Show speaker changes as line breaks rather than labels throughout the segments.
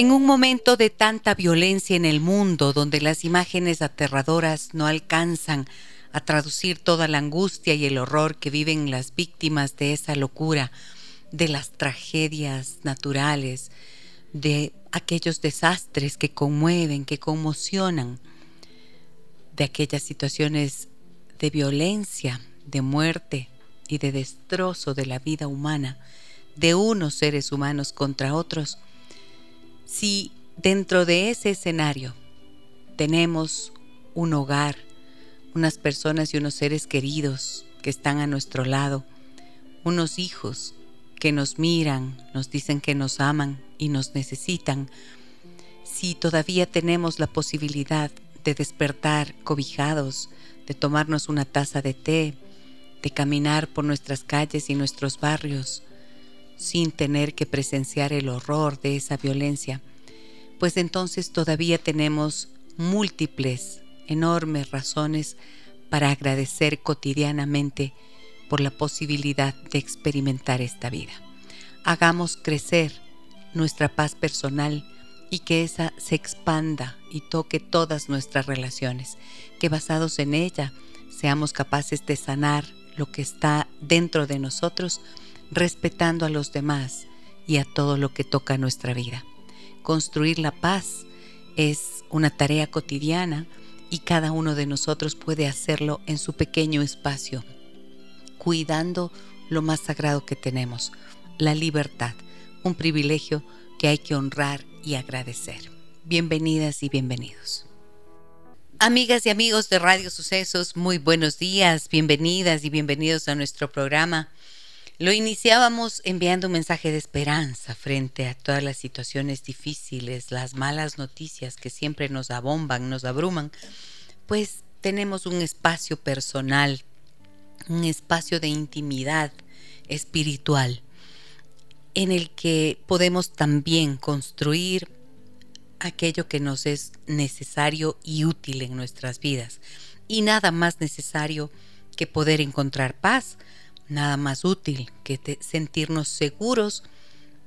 En un momento de tanta violencia en el mundo, donde las imágenes aterradoras no alcanzan a traducir toda la angustia y el horror que viven las víctimas de esa locura, de las tragedias naturales, de aquellos desastres que conmueven, que conmocionan, de aquellas situaciones de violencia, de muerte y de destrozo de la vida humana, de unos seres humanos contra otros, si dentro de ese escenario tenemos un hogar, unas personas y unos seres queridos que están a nuestro lado, unos hijos que nos miran, nos dicen que nos aman y nos necesitan, si todavía tenemos la posibilidad de despertar cobijados, de tomarnos una taza de té, de caminar por nuestras calles y nuestros barrios, sin tener que presenciar el horror de esa violencia, pues entonces todavía tenemos múltiples, enormes razones para agradecer cotidianamente por la posibilidad de experimentar esta vida. Hagamos crecer nuestra paz personal y que esa se expanda y toque todas nuestras relaciones, que basados en ella seamos capaces de sanar lo que está dentro de nosotros respetando a los demás y a todo lo que toca nuestra vida. Construir la paz es una tarea cotidiana y cada uno de nosotros puede hacerlo en su pequeño espacio, cuidando lo más sagrado que tenemos, la libertad, un privilegio que hay que honrar y agradecer. Bienvenidas y bienvenidos. Amigas y amigos de Radio Sucesos, muy buenos días, bienvenidas y bienvenidos a nuestro programa. Lo iniciábamos enviando un mensaje de esperanza frente a todas las situaciones difíciles, las malas noticias que siempre nos abomban, nos abruman, pues tenemos un espacio personal, un espacio de intimidad espiritual en el que podemos también construir aquello que nos es necesario y útil en nuestras vidas. Y nada más necesario que poder encontrar paz, nada más útil que sentirnos seguros,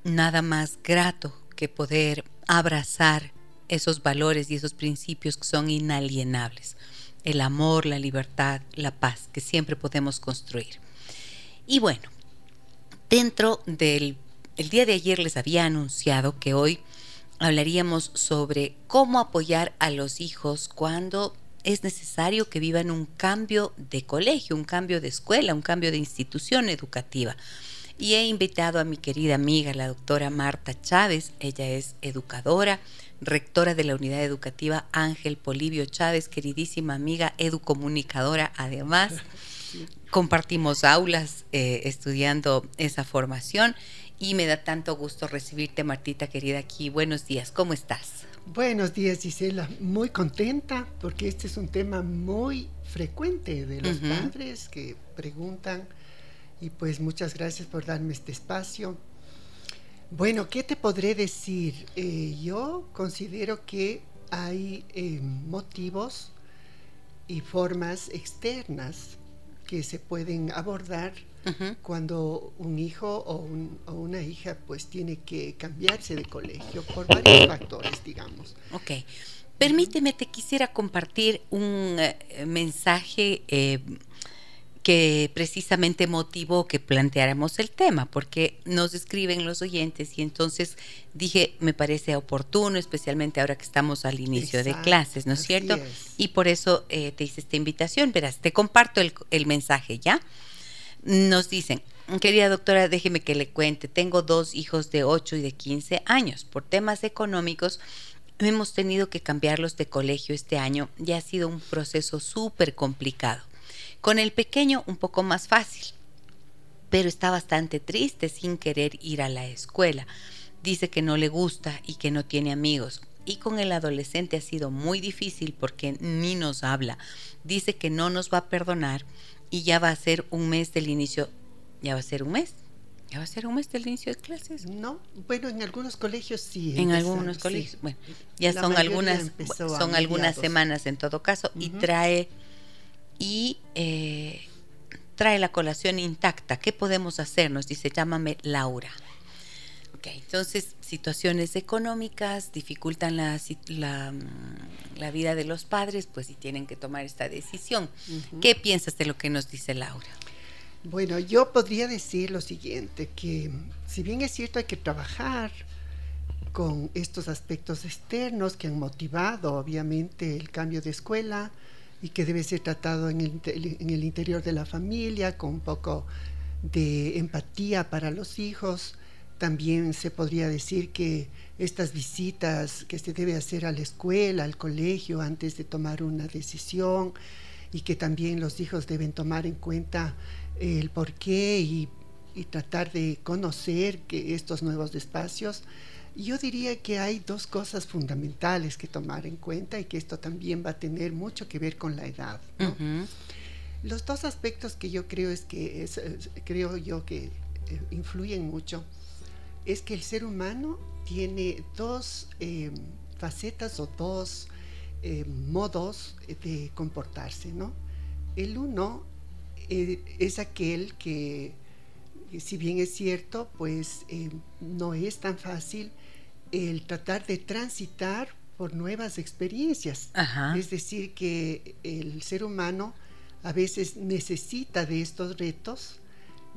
nada más grato que poder abrazar esos valores y esos principios que son inalienables. El amor, la libertad, la paz que siempre podemos construir. Y bueno, dentro del el día de ayer les había anunciado que hoy hablaríamos sobre cómo apoyar a los hijos cuando es necesario que vivan un cambio de colegio, un cambio de escuela, un cambio de institución educativa. Y he invitado a mi querida amiga, la doctora Marta Chávez. Ella es educadora, rectora de la unidad educativa Ángel Polivio Chávez, queridísima amiga, educomunicadora además. Compartimos aulas eh, estudiando esa formación y me da tanto gusto recibirte, Martita querida, aquí. Buenos días, ¿cómo estás?
Buenos días, Gisela. Muy contenta porque este es un tema muy frecuente de los padres que preguntan y pues muchas gracias por darme este espacio. Bueno, ¿qué te podré decir? Eh, yo considero que hay eh, motivos y formas externas que se pueden abordar cuando un hijo o, una hija pues tiene que cambiarse de colegio por varios factores, digamos.
Ok. Permíteme, te quisiera compartir un eh, mensaje eh, que precisamente motivó que planteáramos el tema, porque nos escriben los oyentes y entonces dije, me parece oportuno, especialmente ahora que estamos al inicio de clases, ¿no es cierto? Y por eso eh, te hice esta invitación. Verás, te comparto el, el mensaje, ¿ya? Nos dicen, querida doctora, déjeme que le cuente, tengo dos hijos de 8 y de 15 años. Por temas económicos, hemos tenido que cambiarlos de colegio este año y ha sido un proceso súper complicado. Con el pequeño un poco más fácil, pero está bastante triste sin querer ir a la escuela. Dice que no le gusta y que no tiene amigos. Y con el adolescente ha sido muy difícil porque ni nos habla. Dice que no nos va a perdonar y ya va a ser un mes del inicio. ¿Ya va a ser un mes? ¿Ya va a ser un mes del inicio de clases?
No, bueno, en algunos colegios sí.
En algunos colegios, bueno, ya son algunas, son algunas semanas en todo caso y trae y eh, trae la colación intacta. ¿Qué podemos hacer? Nos dice, llámame Laura. Ok, entonces situaciones económicas dificultan la, la, mm, la, vida de los padres, pues si tienen que tomar esta decisión. ¿Qué piensas de lo que nos dice Laura?
Bueno, yo podría decir lo siguiente, que si bien es cierto hay que trabajar con estos aspectos externos que han motivado obviamente el cambio de escuela, y que debe ser tratado en el, en el interior de la familia con un poco de empatía para los hijos. También se podría decir que estas visitas que se debe hacer a la escuela, al colegio, antes de tomar una decisión, y que también los hijos deben tomar en cuenta el porqué y, y tratar de conocer que estos nuevos espacios yo diría que hay dos cosas fundamentales que tomar en cuenta y que esto también va a tener mucho que ver con la edad. Los dos aspectos que yo creo es que creo yo que eh, influyen mucho es que el ser humano tiene dos eh, facetas o dos eh, modos de comportarse, ¿no? El uno es aquel que, si bien es cierto, pues no es tan fácil el tratar de transitar por nuevas experiencias. Es decir, que el ser humano a veces necesita de estos retos,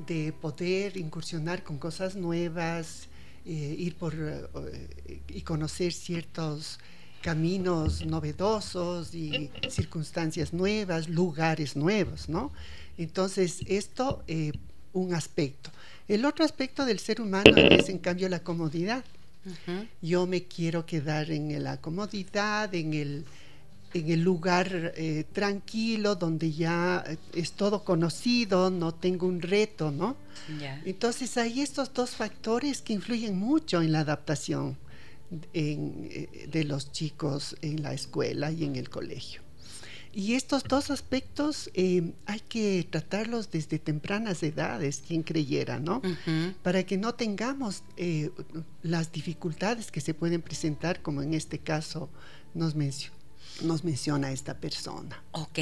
de poder incursionar con cosas nuevas, eh, ir por eh, y conocer ciertos caminos novedosos y circunstancias nuevas, lugares nuevos, ¿no? Entonces, esto, eh, un aspecto. El otro aspecto del ser humano es, en cambio, la comodidad. Yo me quiero quedar en la comodidad, en el, en el lugar eh, tranquilo, donde ya es todo conocido, no tengo un reto, ¿no? Entonces hay estos dos factores que influyen mucho en la adaptación eh, de los chicos en la escuela y en el colegio. Y estos dos aspectos eh, hay que tratarlos desde tempranas edades, quien creyera, ¿no? Para que no tengamos eh, las dificultades que se pueden presentar, como en este caso nos, nos menciona esta persona.
Ok.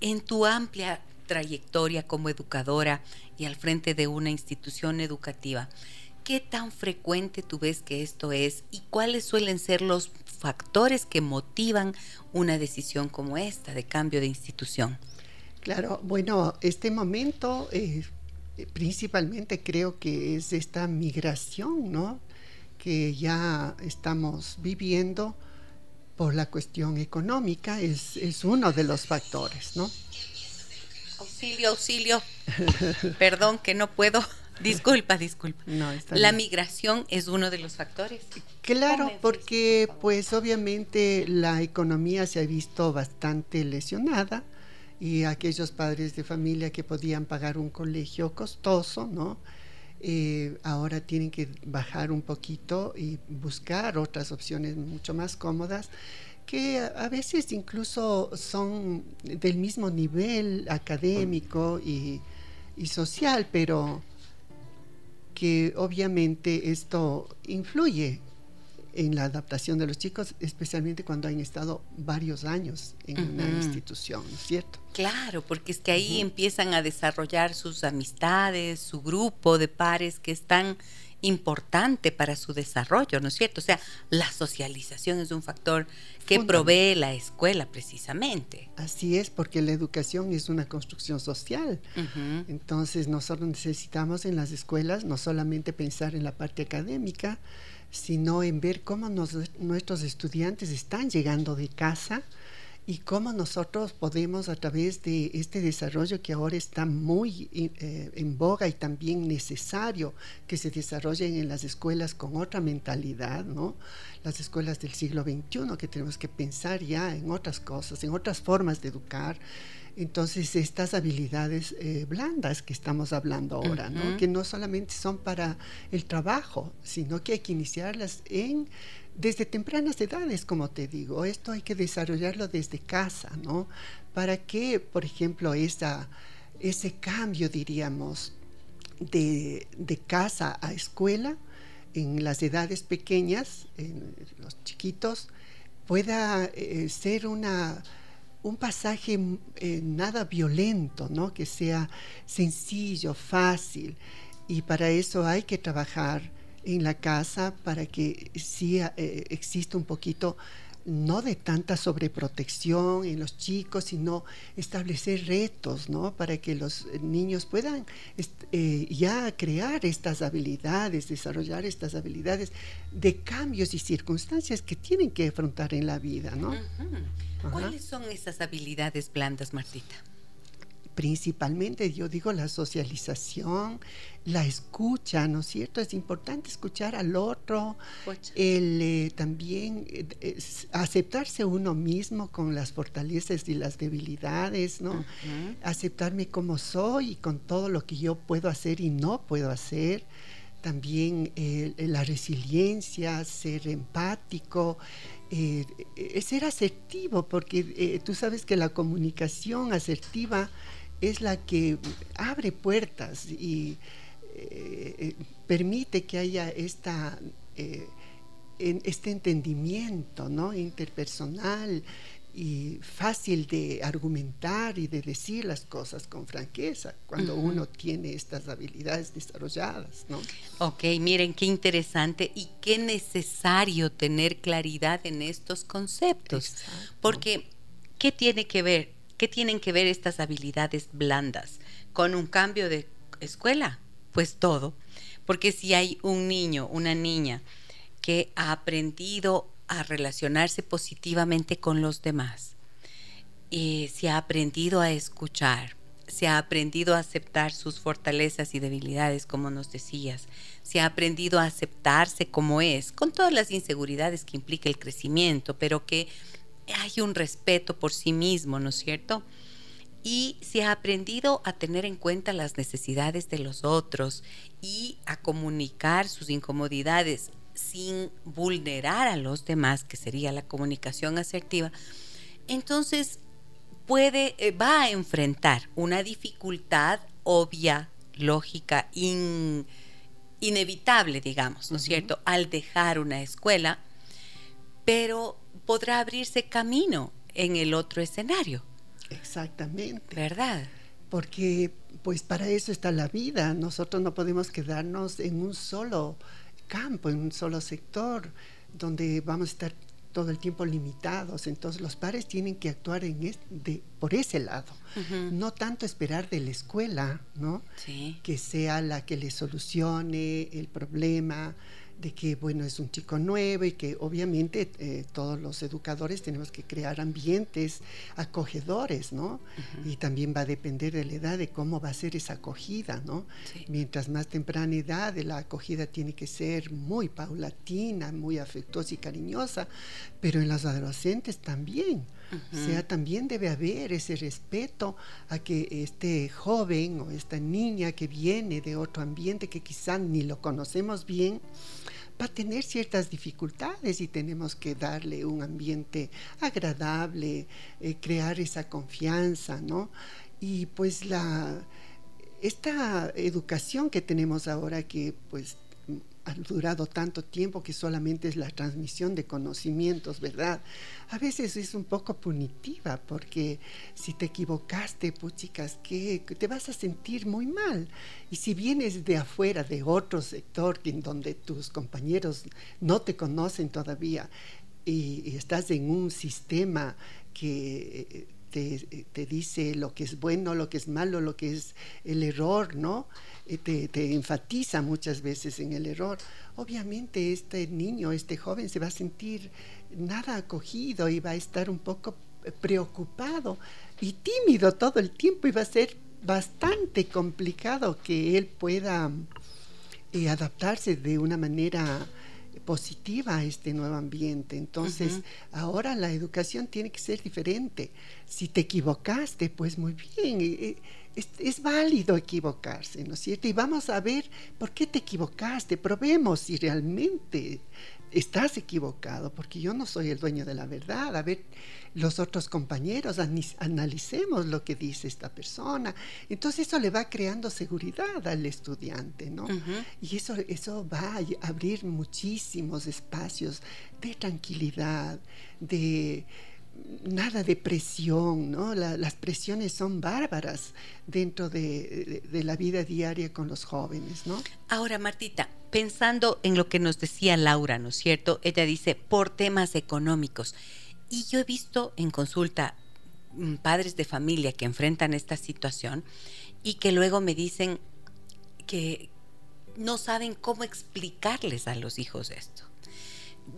En tu amplia trayectoria como educadora y al frente de una institución educativa, ¿qué tan frecuente tú ves que esto es y cuáles suelen ser los factores que motivan una decisión como esta de cambio de institución?
Claro, bueno, este momento eh, principalmente creo que es esta migración, ¿no? Que ya estamos viviendo por la cuestión económica, es, es uno de los factores, ¿no?
Auxilio, auxilio. Perdón que no puedo. Disculpa, disculpa. la migración es uno de los factores.
Claro, porque pues obviamente la economía se ha visto bastante lesionada y aquellos padres de familia que podían pagar un colegio costoso, ¿no? Eh, ahora tienen que bajar un poquito y buscar otras opciones mucho más cómodas que a veces incluso son del mismo nivel académico y, y social, pero que obviamente esto influye en la adaptación de los chicos, especialmente cuando han estado varios años en una institución, ¿cierto?
Claro, porque es que ahí empiezan a desarrollar sus amistades, su grupo de pares que están importante para su desarrollo, ¿no es cierto? O sea, la socialización es un factor que provee la escuela precisamente.
Así es, porque la educación es una construcción social. Entonces nosotros necesitamos en las escuelas no solamente pensar en la parte académica, sino en ver cómo nuestros estudiantes están llegando de casa, y cómo nosotros podemos a través de este desarrollo que ahora está muy eh, en boga y también necesario que se desarrollen en las escuelas con otra mentalidad, ¿no? Las escuelas del siglo XXI que tenemos que pensar ya en otras cosas, en otras formas de educar. Entonces, estas habilidades eh, blandas que estamos hablando ahora, ¿no? que no solamente son para el trabajo, sino que hay que iniciarlas en desde tempranas edades, como te digo, esto hay que desarrollarlo desde casa, ¿no? Para que, por ejemplo, esa, ese cambio, diríamos, de, casa a escuela, en las edades pequeñas, en los chiquitos, pueda eh, ser una, un pasaje eh, nada violento, ¿no? que sea sencillo, fácil. Y para eso hay que trabajar en la casa para que sí eh, exista un poquito no de tanta sobreprotección en los chicos, sino establecer retos, ¿no? Para que los niños puedan eh, ya crear estas habilidades, desarrollar estas habilidades de cambios y circunstancias que tienen que afrontar en la vida, ¿no?
¿Cuáles son esas habilidades blandas, Martita?
principalmente, yo digo, la socialización, la escucha, ¿no es cierto? Es importante escuchar al otro, el eh, también eh, aceptarse uno mismo con las fortalezas y las debilidades, ¿no? Aceptarme como soy y con todo lo que yo puedo hacer y no puedo hacer. También eh, la resiliencia, ser empático, ser asertivo, porque tú sabes que la comunicación asertiva es la que abre puertas y eh, permite que haya esta, eh, este entendimiento ¿no? interpersonal y fácil de argumentar y de decir las cosas con franqueza cuando uno tiene estas habilidades desarrolladas. ¿no?
Ok, miren qué interesante y qué necesario tener claridad en estos conceptos. Porque, ¿qué tiene que ver ¿Qué tienen que ver estas habilidades blandas con un cambio de escuela? Pues todo. Porque si hay un niño, una niña que ha aprendido a relacionarse positivamente con los demás, y se ha aprendido a escuchar, se ha aprendido a aceptar sus fortalezas y debilidades, como nos decías, se ha aprendido a aceptarse como es, con todas las inseguridades que implica el crecimiento, pero que hay un respeto por sí mismo, ¿no es cierto? Y se ha aprendido a tener en cuenta las necesidades de los otros y a comunicar sus incomodidades sin vulnerar a los demás, que sería la comunicación asertiva, entonces puede, eh, va a enfrentar una dificultad obvia, lógica, inevitable, digamos, ¿no es cierto?, al dejar una escuela, pero podrá abrirse camino en el otro escenario.
Exactamente.
¿Verdad?
Porque pues para eso está la vida. Nosotros no podemos quedarnos en un solo campo, en un solo sector, donde vamos a estar todo el tiempo limitados. Entonces los padres tienen que actuar en de, por ese lado. No tanto esperar de la escuela, ¿no? Que sea la que le solucione el problema, de que, bueno, es un chico nuevo y que obviamente eh, todos los educadores tenemos que crear ambientes acogedores, ¿no? Y también va a depender de la edad de cómo va a ser esa acogida, ¿no? Mientras más temprana edad, la acogida tiene que ser muy paulatina, muy afectuosa y cariñosa, pero en los adolescentes también. O sea, también debe haber ese respeto a que este joven o esta niña que viene de otro ambiente que quizá ni lo conocemos bien, va a tener ciertas dificultades y tenemos que darle un ambiente agradable, eh, crear esa confianza, ¿no? Y pues la, esta educación que tenemos ahora que pues ha durado tanto tiempo que solamente es la transmisión de conocimientos, ¿verdad? A veces es un poco punitiva porque si te equivocaste, puchicas, que te vas a sentir muy mal. Y si vienes de afuera, de otro sector, en donde tus compañeros no te conocen todavía y, estás en un sistema que te, te, dice lo que es bueno, lo que es malo, lo que es el error, ¿no? Eh, te, enfatiza muchas veces en el error. Obviamente este niño, este joven se va a sentir nada acogido y va a estar un poco preocupado y tímido todo el tiempo y va a ser bastante complicado que él pueda eh, adaptarse de una manera positiva a este nuevo ambiente. Entonces, ahora la educación tiene que ser diferente. Si te equivocaste, pues muy bien. Eh, es, válido equivocarse, ¿no es cierto? Y vamos a ver por qué te equivocaste, probemos si realmente estás equivocado, porque yo no soy el dueño de la verdad. A ver, los otros compañeros, analicemos lo que dice esta persona. Entonces eso le va creando seguridad al estudiante, ¿no? Y eso, eso va a abrir muchísimos espacios de tranquilidad, de nada de presión, ¿no? las presiones son bárbaras dentro de, la vida diaria con los jóvenes, ¿no?
Ahora, Martita, pensando en lo que nos decía Laura, ¿no es cierto? Ella dice, por temas económicos. Y yo he visto en consulta mm, padres de familia que enfrentan esta situación y que luego me dicen que no saben cómo explicarles a los hijos esto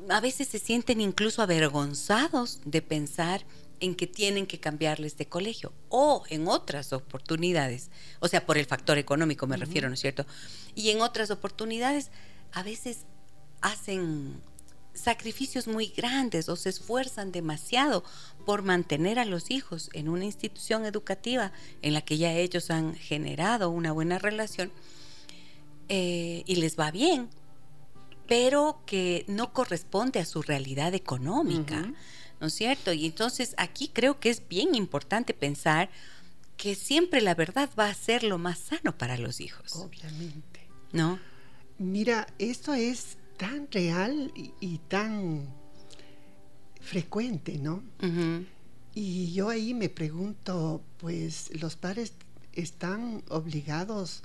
a veces se sienten incluso avergonzados de pensar en que tienen que cambiarles de colegio o en otras oportunidades, o sea, por el factor económico me refiero, ¿no es cierto? Y en otras oportunidades a veces hacen sacrificios muy grandes o se esfuerzan demasiado por mantener a los hijos en una institución educativa en la que ya ellos han generado una buena relación eh, y les va bien, pero que no corresponde a su realidad económica, ¿no es cierto? Y entonces aquí creo que es bien importante pensar que siempre la verdad va a ser lo más sano para los hijos.
Obviamente.
¿No?
Mira, esto es tan real y, tan frecuente, ¿no? Y yo ahí me pregunto, pues los padres están obligados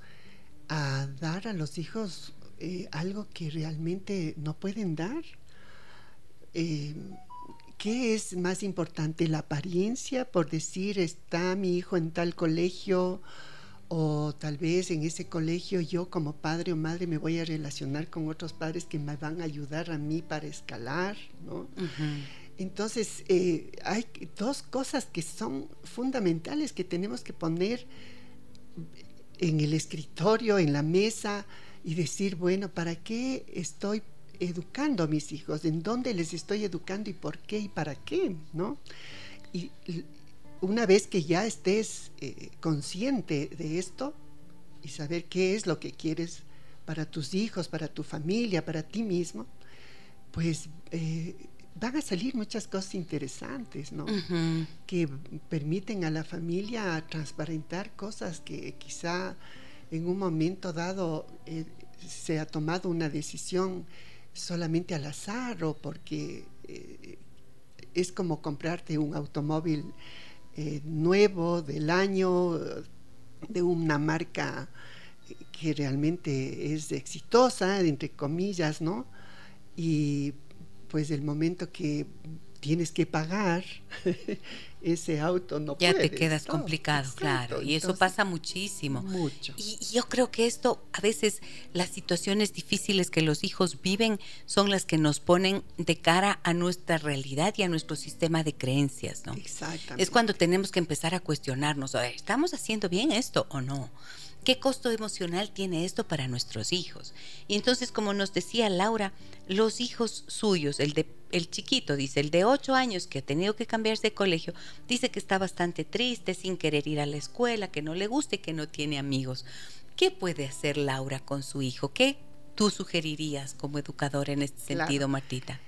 a dar a los hijos eh, algo que realmente no pueden dar. Eh, ¿Qué es más importante? ¿La apariencia por decir está mi hijo en tal colegio? O tal vez en ese colegio yo como padre o madre me voy a relacionar con otros padres que me van a ayudar a mí para escalar, ¿no? Entonces, eh, hay dos cosas que son fundamentales que tenemos que poner en el escritorio, en la mesa, y decir, bueno, ¿para qué estoy educando a mis hijos? ¿En dónde les estoy educando y por qué y para qué? ¿no? Y una vez que ya estés eh, consciente de esto y saber qué es lo que quieres para tus hijos, para tu familia, para ti mismo, pues eh, van a salir muchas cosas interesantes, ¿no? Que permiten a la familia transparentar cosas que quizá en un momento dado eh, se ha tomado una decisión solamente al azar o porque eh, es como comprarte un automóvil eh, nuevo del año de una marca que realmente es exitosa, entre comillas, ¿no? Y pues el momento que tienes que pagar ese auto no
ya te quedas complicado claro y eso pasa muchísimo.
mucho.
Y, yo creo que esto a veces las situaciones difíciles que los hijos viven son las que nos ponen de cara a nuestra realidad y a nuestro sistema de creencias no
exactamente.
es cuando tenemos que empezar a cuestionarnos estamos haciendo bien esto o no ¿Qué costo emocional tiene esto para nuestros hijos? Y entonces, como nos decía Laura, los hijos suyos, el de el chiquito, dice, el de ocho años que ha tenido que cambiarse de colegio, dice que está bastante triste, sin querer ir a la escuela, que no le guste, que no tiene amigos. ¿Qué puede hacer Laura con su hijo? ¿Qué tú sugerirías como educadora en este sentido, Martita?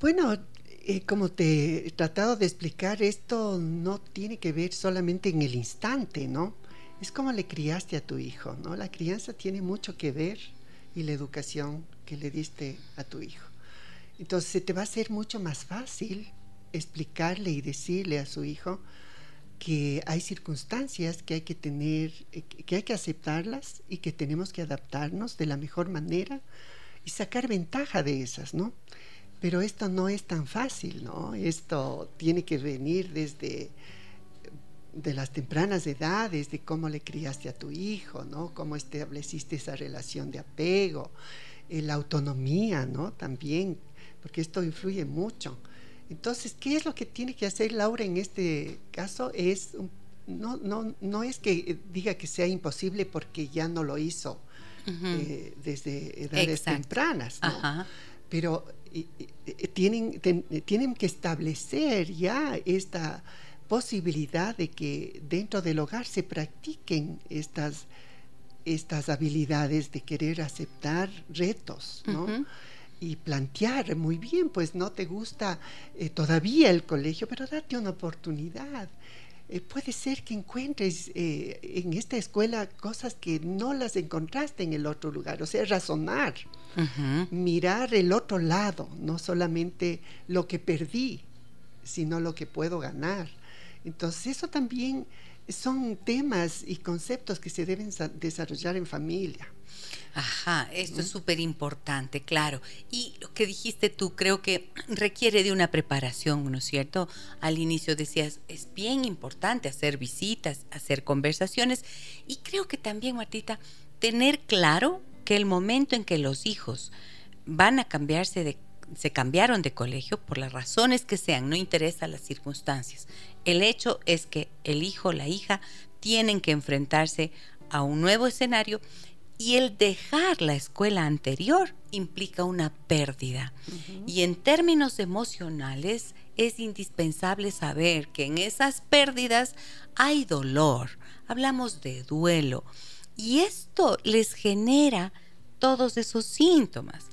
Bueno, eh, como te he tratado de explicar, esto no tiene que ver solamente en el instante, ¿no? Es como le criaste a tu hijo, ¿no? La crianza tiene mucho que ver y la educación que le diste a tu hijo. Entonces te va a hacer mucho más fácil explicarle y decirle a su hijo que hay circunstancias que hay que tener, eh, que hay que aceptarlas y que tenemos que adaptarnos de la mejor manera y sacar ventaja de esas, ¿no? Pero esto no es tan fácil, ¿no? Esto tiene que venir desde de las tempranas edades, de cómo le criaste a tu hijo, ¿no? Cómo estableciste esa relación de apego, eh, la autonomía, ¿no? También, porque esto influye mucho. Entonces, ¿qué es lo que tiene que hacer Laura en este caso? Es no, no, no es que diga que sea imposible porque ya no lo hizo eh, desde edades tempranas, ¿no? Pero tienen, tienen que establecer ya esta posibilidad de que dentro del hogar se practiquen estas, estas habilidades de querer aceptar retos, ¿no? Y plantear muy bien, pues no te gusta eh, todavía el colegio, pero date una oportunidad. Eh, puede ser que encuentres eh, en esta escuela cosas que no las encontraste en el otro lugar, o sea, razonar, mirar el otro lado, no solamente lo que perdí, sino lo que puedo ganar. Entonces, eso también son temas y conceptos que se deben desarrollar en familia.
Ajá, esto es súper importante, claro. Y lo que dijiste tú creo que requiere de una preparación, ¿no es cierto? Al inicio decías, es bien importante hacer visitas, hacer conversaciones y creo que también, Martita, tener claro que el momento en que los hijos van a cambiarse de se cambiaron de colegio por las razones que sean, no interesa las circunstancias. El hecho es que el hijo o la hija tienen que enfrentarse a un nuevo escenario y el dejar la escuela anterior implica una pérdida. Y en términos emocionales es indispensable saber que en esas pérdidas hay dolor. Hablamos de duelo. Y esto les genera todos esos síntomas.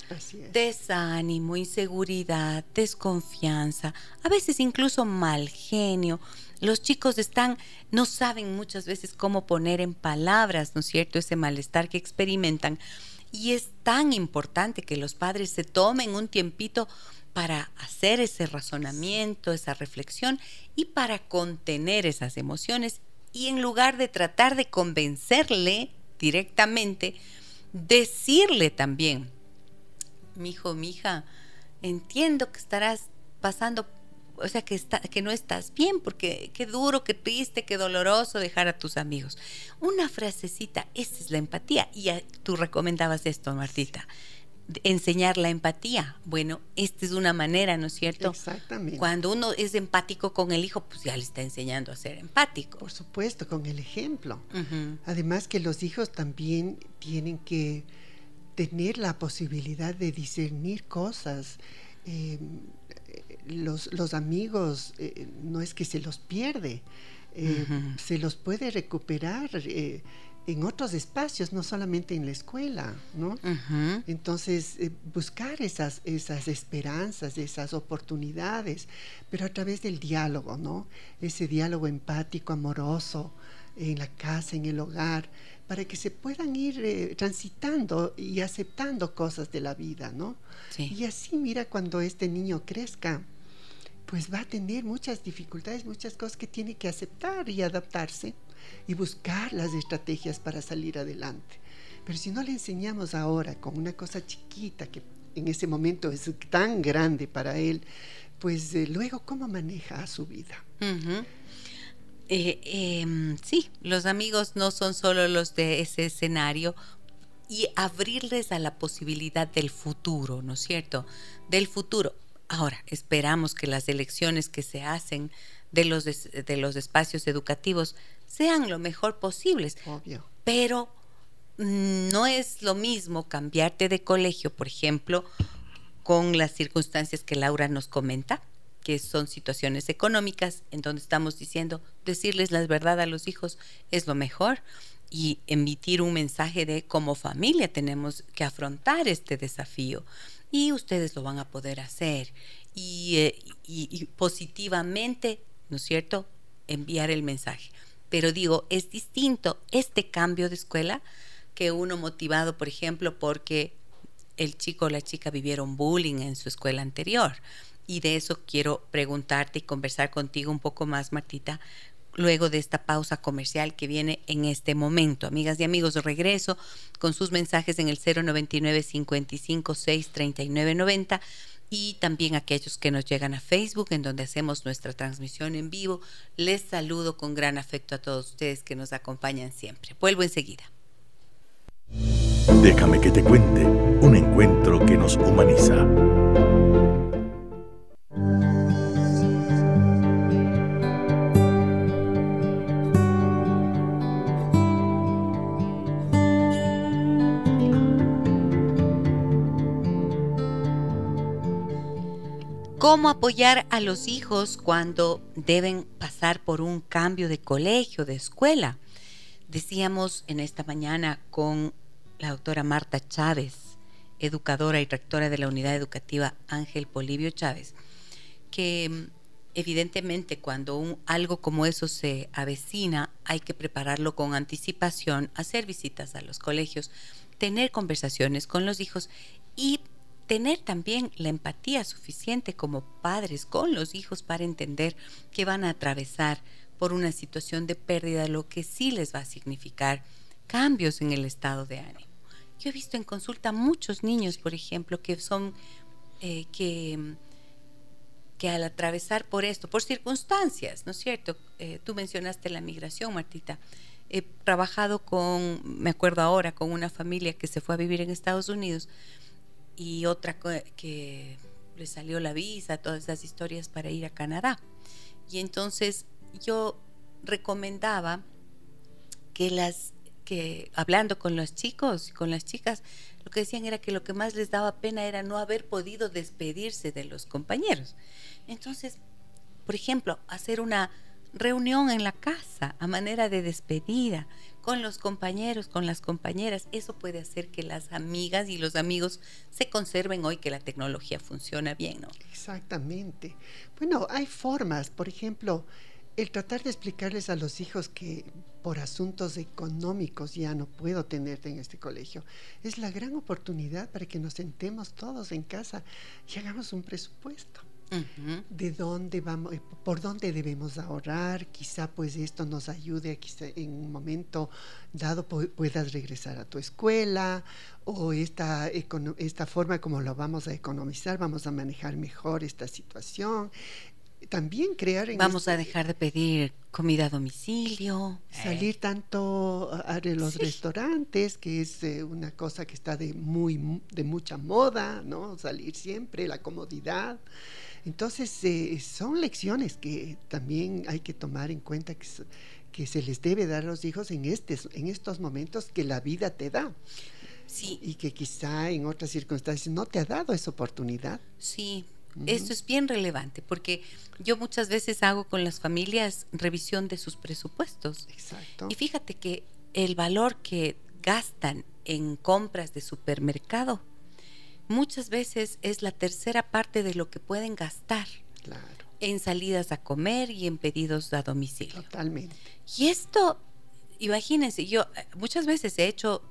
Desánimo, inseguridad, desconfianza, a veces incluso mal genio, los chicos están, no saben muchas veces cómo poner en palabras, ¿no es cierto?, ese malestar que experimentan. Y es tan importante que los padres se tomen un tiempito para hacer ese razonamiento, esa reflexión y para contener esas emociones y en lugar de tratar de convencerle directamente, decirle también, mi hijo, mi hija, entiendo que estarás pasando o sea, que, está, que no estás bien, porque qué duro, qué triste, qué doloroso dejar a tus amigos. Una frasecita, esa es la empatía. Y tú recomendabas esto, Martita. Enseñar la empatía. Bueno, esta es una manera, ¿no es cierto?
Exactamente.
Cuando uno es empático con el hijo, pues ya le está enseñando a ser empático.
Por supuesto, con el ejemplo. Además que los hijos también tienen que tener la posibilidad de discernir cosas. Eh, los, los amigos eh, no es que se los pierde, eh, se los puede recuperar eh, en otros espacios, no solamente en la escuela, ¿no? Entonces, buscar esas, esas esperanzas, esas oportunidades, pero a través del diálogo, ¿no? Ese diálogo empático, amoroso, en la casa, en el hogar, para que se puedan ir transitando y aceptando cosas de la vida, ¿no? Y así, mira, cuando este niño crezca, pues va a tener muchas dificultades, muchas cosas que tiene que aceptar y adaptarse y buscar las estrategias para salir adelante. Pero si no le enseñamos ahora con una cosa chiquita que en ese momento es tan grande para él, pues eh, luego cómo maneja su vida.
Eh, em, sí, los amigos no son solo los de ese escenario y abrirles a la posibilidad del futuro, ¿no es cierto? Del futuro. Ahora, esperamos que las elecciones que se hacen de los, de, los espacios educativos sean lo mejor posibles.
Obvio.
Pero no es lo mismo cambiarte de colegio, por ejemplo, con las circunstancias que Laura nos comenta, que son situaciones económicas en donde estamos diciendo decirles la verdad a los hijos es lo mejor y emitir un mensaje de como familia tenemos que afrontar este desafío y ustedes lo van a poder hacer eh, y, positivamente, ¿no es cierto?, enviar el mensaje. Pero digo, es distinto este cambio de escuela que uno motivado, por ejemplo, porque el chico o la chica vivieron bullying en su escuela anterior. Y de eso quiero preguntarte y conversar contigo un poco más, Martita, luego de esta pausa comercial que viene en este momento. Amigas y amigos, regreso con sus mensajes en el 099 55 6 39 90 y también aquellos que nos llegan a Facebook en donde hacemos nuestra transmisión en vivo. Les saludo con gran afecto a todos ustedes que nos acompañan siempre. Vuelvo enseguida.
Déjame que te cuente un encuentro que nos humaniza.
Cómo apoyar a los hijos cuando deben pasar por un cambio de colegio, de escuela. Decíamos en esta mañana con la doctora Marta Chávez, educadora y rectora de la unidad educativa Ángel Polivio Chávez, que mm, evidentemente cuando algo como eso se avecina hay que prepararlo con anticipación, hacer visitas a los colegios, tener conversaciones con los hijos y tener también la empatía suficiente como padres con los hijos para entender que van a atravesar por una situación de pérdida, lo que sí les va a significar cambios en el estado de ánimo. Yo he visto en consulta muchos niños, por ejemplo, que son eh, que, que al atravesar por esto, por circunstancias, ¿no es cierto? Eh, tú mencionaste la migración, Martita. He trabajado con, me acuerdo ahora, con una familia que se fue a vivir en Estados Unidos y otra que le salió la visa, todas esas historias para ir a Canadá. Y entonces yo recomendaba que las que hablando con los chicos y con las chicas, lo que decían era que lo que más les daba pena era no haber podido despedirse de los compañeros. Entonces, por ejemplo, hacer una reunión en la casa a manera de despedida, con los compañeros, con las compañeras. Eso puede hacer que las amigas y los amigos se conserven hoy que la tecnología funciona bien, ¿no?
Exactamente. Bueno, hay formas, por ejemplo, el tratar de explicarles a los hijos que por asuntos económicos ya no puedo tenerte en este colegio, es la gran oportunidad para que nos sentemos todos en casa y hagamos un presupuesto de dónde vamos, eh, por dónde debemos ahorrar, quizá pues esto nos ayude a que en un momento dado puedas regresar a tu escuela o esta, esta forma como lo vamos a economizar, vamos a manejar mejor esta situación. También crear...
vamos a este dejar de pedir comida a domicilio.
Salir tanto a los restaurantes, que es eh, una cosa que está de, muy, de mucha moda, ¿no? Salir siempre, la comodidad. Entonces, eh, son lecciones que también hay que tomar en cuenta que, que se les debe dar a los hijos en, este, en estos momentos que la vida te da.
Sí.
Y que quizá en otras circunstancias no te ha dado esa oportunidad.
Sí, esto es bien relevante porque yo muchas veces hago con las familias revisión de sus presupuestos.
Exacto.
Y fíjate que el valor que gastan en compras de supermercado muchas veces es la tercera parte de lo que pueden gastar en salidas a comer y en pedidos a domicilio.
Totalmente.
Y esto, imagínense, yo eh, muchas veces he hecho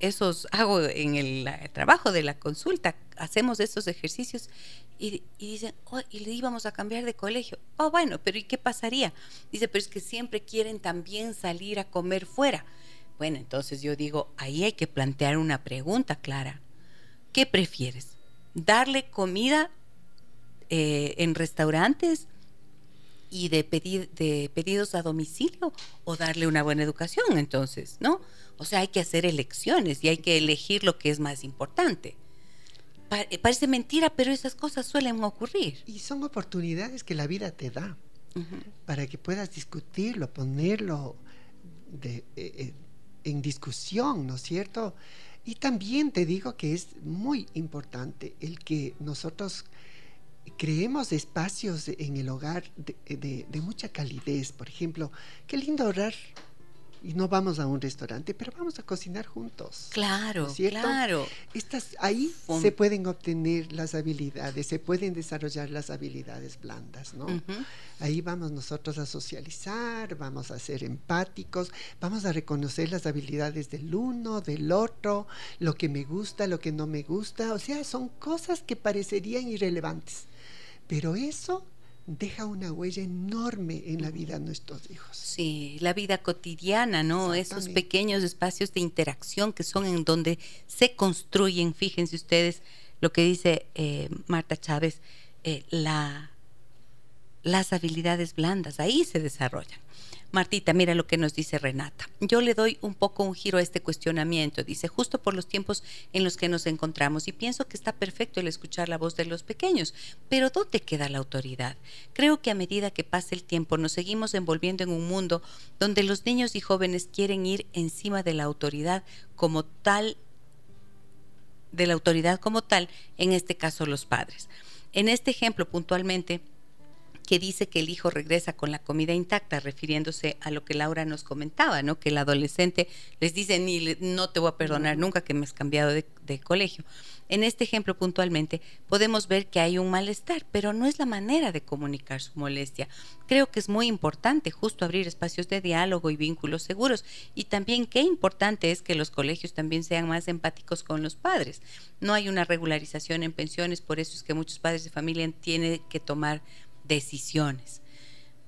esos, hago en el, trabajo de la consulta, hacemos estos ejercicios y, dicen, oh, y le íbamos a cambiar de colegio. Oh, bueno, pero ¿y qué pasaría? Dice, pero es que siempre quieren también salir a comer fuera. Bueno, entonces yo digo, ahí hay que plantear una pregunta clara. ¿Qué prefieres? ¿Darle comida eh, en restaurantes y de, pedir, de pedidos a domicilio o darle una buena educación entonces, ¿no? O sea, hay que hacer elecciones y hay que elegir lo que es más importante. Eh, parece mentira, pero esas cosas suelen ocurrir.
Y son oportunidades que la vida te da para que puedas discutirlo, ponerlo eh, en discusión, ¿no es cierto? Y también te digo que es muy importante el que nosotros creemos espacios en el hogar de, mucha calidez. Por ejemplo, qué lindo orar y no vamos a un restaurante, pero vamos a cocinar juntos.
Claro, claro.
Estas, ahí se pueden obtener las habilidades, se pueden desarrollar las habilidades blandas, ¿no? Ahí vamos nosotros a socializar, vamos a ser empáticos, vamos a reconocer las habilidades del uno, del otro, lo que me gusta, lo que no me gusta, o sea, son cosas que parecerían irrelevantes, pero eso deja una huella enorme en la vida de nuestros hijos.
Sí, la vida cotidiana, ¿no? Esos pequeños espacios de interacción que son en donde se construyen, fíjense ustedes lo que dice eh, Marta Chávez, eh, la, las habilidades blandas, ahí se desarrollan. Martita, mira lo que nos dice Renata. Yo le doy un poco un giro a este cuestionamiento. Dice, justo por los tiempos en los que nos encontramos y pienso que está perfecto el escuchar la voz de los pequeños, pero ¿dónde queda la autoridad? Creo que a medida que pasa el tiempo nos seguimos envolviendo en un mundo donde los niños y jóvenes quieren ir encima de la autoridad como tal, de la autoridad como tal, en este caso los padres. En este ejemplo puntualmente, que dice que el hijo regresa con la comida intacta, refiriéndose a lo que Laura nos comentaba, ¿no? Que el adolescente les dice, ni no te voy a perdonar nunca que me has cambiado de, de colegio. En este ejemplo puntualmente podemos ver que hay un malestar, pero no es la manera de comunicar su molestia. Creo que es muy importante justo abrir espacios de diálogo y vínculos seguros. Y también qué importante es que los colegios también sean más empáticos con los padres. No hay una regularización en pensiones, por eso es que muchos padres de familia tienen que tomar decisiones.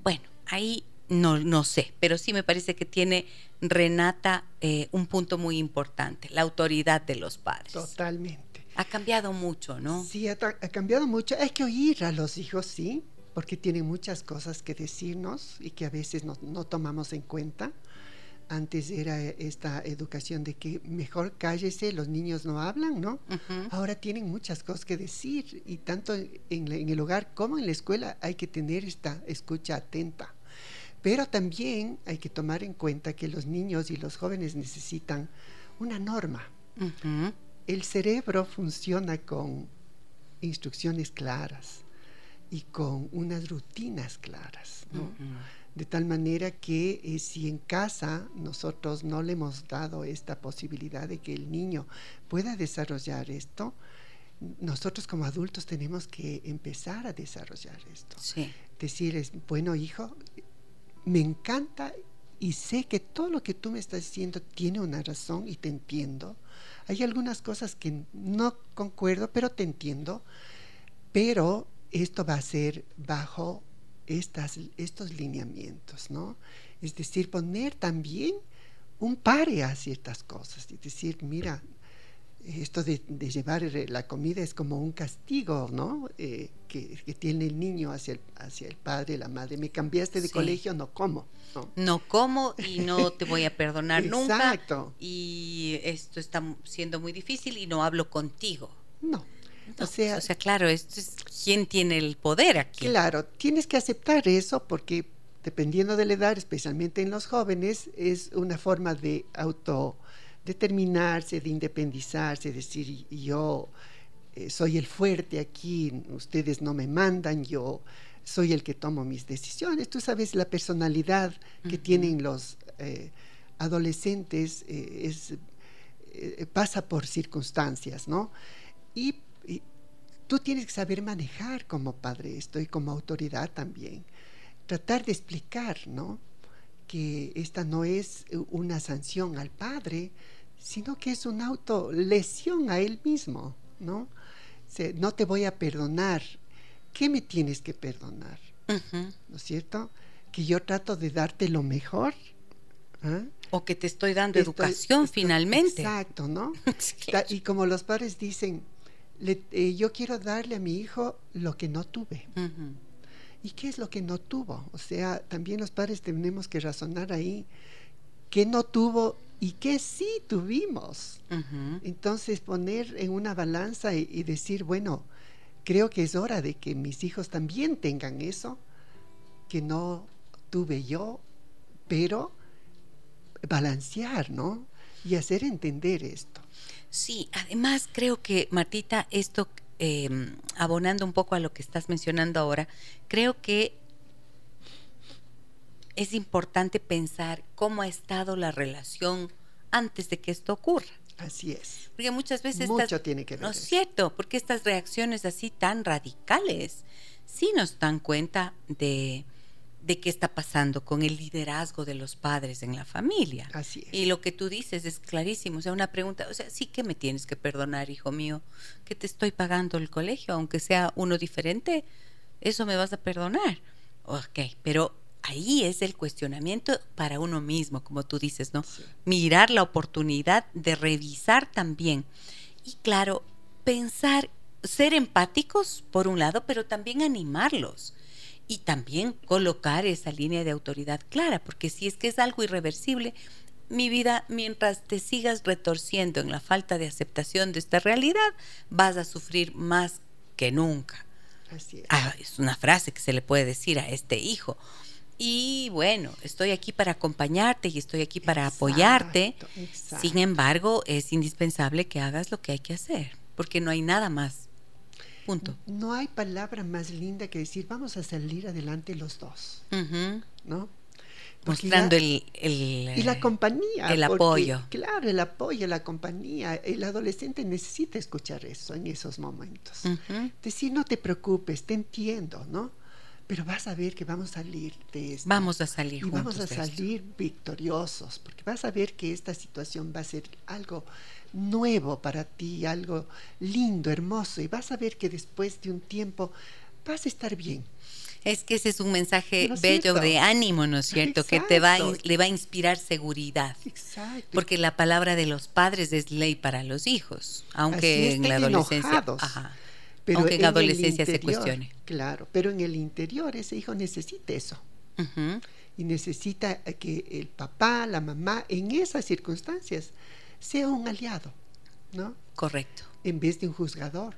Bueno, ahí no, no sé, pero sí me parece que tiene Renata eh, un punto muy importante, la autoridad de los padres.
Totalmente.
Ha cambiado mucho, ¿no?
Sí, ha, ha cambiado mucho. Hay que oír a los hijos, sí, porque tienen muchas cosas que decirnos y que a veces no, no tomamos en cuenta antes era esta educación de que mejor cállese, los niños no hablan, ¿no? Ahora tienen muchas cosas que decir y tanto en, el hogar como en la escuela hay que tener esta escucha atenta. Pero también hay que tomar en cuenta que los niños y los jóvenes necesitan una norma. El cerebro funciona con instrucciones claras y con unas rutinas claras, ¿no? De tal manera que eh, si en casa nosotros no le hemos dado esta posibilidad de que el niño pueda desarrollar esto, nosotros como adultos tenemos que empezar a desarrollar esto.
Sí.
Decirles, bueno hijo, me encanta y sé que todo lo que tú me estás diciendo tiene una razón y te entiendo. Hay algunas cosas que no concuerdo, pero te entiendo. Pero esto va a ser bajo estas, estos lineamientos, ¿no? Es decir, poner también un pare a ciertas cosas, es decir, mira, esto de, llevar la comida es como un castigo, ¿no? Eh, que, tiene el niño hacia el, hacia el padre, la madre. Me cambiaste de colegio, no como.
No. no como y no te voy a perdonar nunca. Exacto. Y esto está siendo muy difícil y no hablo contigo.
No
o, sea, o sea, claro, esto es quién tiene el poder aquí.
Claro, tienes que aceptar eso porque dependiendo de la edad, especialmente en los jóvenes, es una forma de autodeterminarse, de independizarse, decir yo eh, soy el fuerte aquí, ustedes no me mandan, yo soy el que tomo mis decisiones. Tú sabes, la personalidad que tienen los eh, adolescentes eh, es, pasa por circunstancias, ¿no? Y tú tienes que saber manejar como padre esto y como autoridad también. Tratar de explicar, ¿no? Que esta no es una sanción al padre, sino que es una autolesión a él mismo, ¿no? no te voy a perdonar. ¿Qué me tienes que perdonar? ¿No es cierto? Que yo trato de darte lo mejor.
¿ah? O que te estoy dando educación finalmente.
Exacto, ¿no? Y como los padres dicen, eh, yo quiero darle a mi hijo lo que no tuve. ¿Y qué es lo que no tuvo? O sea, también los padres tenemos que razonar ahí qué no tuvo y qué sí tuvimos. Entonces poner en una balanza y, decir, bueno, creo que es hora de que mis hijos también tengan eso que no tuve yo, pero balancear, ¿no? Y hacer entender esto.
Sí, además creo que, Martita, esto, em, abonando un poco a lo que estás mencionando ahora, creo que es importante pensar cómo ha estado la relación antes de que esto ocurra.
Así es.
Porque muchas veces...
Mucho tiene que ver.
No es cierto, porque estas reacciones así tan radicales sí nos dan cuenta de, de qué está pasando con el liderazgo de los padres en la familia.
Así es.
Y lo que tú dices es clarísimo. O sea, una pregunta, o sea, sí que me tienes que perdonar, hijo mío, que te estoy pagando el colegio, aunque sea uno diferente, eso me vas a perdonar. Ok, pero ahí es el cuestionamiento para uno mismo, como tú dices, ¿no? Mirar la oportunidad de revisar también. Y claro, pensar, ser empáticos por un lado, pero también animarlos. Y también colocar esa línea de autoridad clara, porque si es que es algo irreversible, mi vida, mientras te sigas retorciendo en la falta de aceptación de esta realidad, vas a sufrir más que nunca.
Así es.
Ah, es una frase que se le puede decir a este hijo. Y bueno, estoy aquí para acompañarte y estoy aquí para
Exacto,
apoyarte.
exacto.
Sin embargo, es indispensable que hagas lo que hay que hacer, porque no hay nada más. Punto.
No hay palabra más linda que decir vamos a salir adelante los dos,
Ujú.
¿no? Porque
Mostrando el, el,
y la
eh,
compañía.
el
porque,
apoyo.
Claro, el apoyo, la compañía. El adolescente necesita escuchar eso en esos momentos. Decir, no te preocupes, te entiendo, ¿no? Pero vas a ver que vamos a salir de esto.
Vamos a salir
y vamos a salir victoriosos, porque vas a ver que esta situación va a ser algo nuevo para ti, algo lindo, hermoso, y vas a ver que después de un tiempo vas a estar bien.
Es que ese es un mensaje
¿No es
bello
cierto?
de ánimo, ¿no es cierto? Que te va le va a inspirar seguridad.
Exacto.
Porque la palabra de los padres es ley para los hijos, aunque en la adolescencia, ajá,
Pero
aunque en
el
adolescencia se cuestione.
Claro, pero en el interior ese hijo necesita eso. Y necesita que el papá, la mamá, en esas circunstancias, sea un aliado, ¿no?
correcto.
En vez de un juzgador.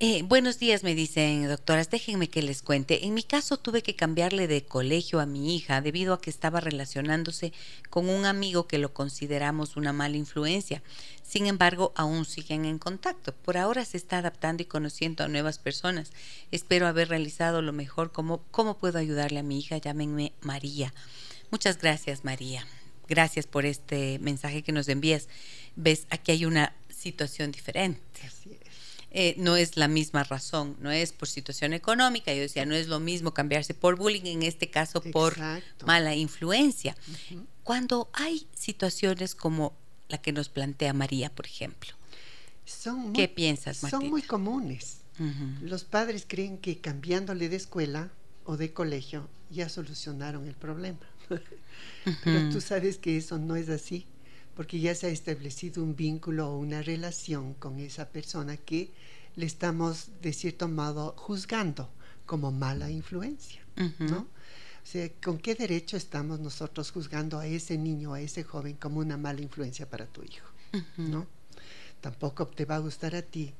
Eh, buenos días, me dicen doctoras. Déjenme que les cuente. En mi caso tuve que cambiarle de colegio a mi hija debido a que estaba relacionándose con un amigo que lo consideramos una mala influencia. Sin embargo, aún siguen en contacto. Por ahora se está adaptando y conociendo a nuevas personas. Espero haber realizado lo mejor. ¿Cómo, cómo puedo ayudarle a mi hija? Llámenme María. Muchas gracias, María. Gracias por este mensaje que nos envías. Ves, aquí hay una situación diferente
Así es.
eh, no es la misma razón, no es por situación económica, yo decía, no es lo mismo cambiarse por bullying, en este caso por mala influencia. Cuando hay situaciones como la que nos plantea María, por ejemplo,
Son muy,
¿qué piensas,
son
Martita?
muy comunes. Los padres creen que cambiándole de escuela o de colegio ya solucionaron el problema. Pero tú sabes que eso no es así, porque ya se ha establecido un vínculo o una relación con esa persona que le estamos, de cierto modo, juzgando como mala influencia,
Ujú.
¿no? O sea, ¿con qué derecho estamos nosotros juzgando a ese niño, a ese joven como una mala influencia para tu hijo,
Ujú.
¿no? Tampoco te va a gustar a ti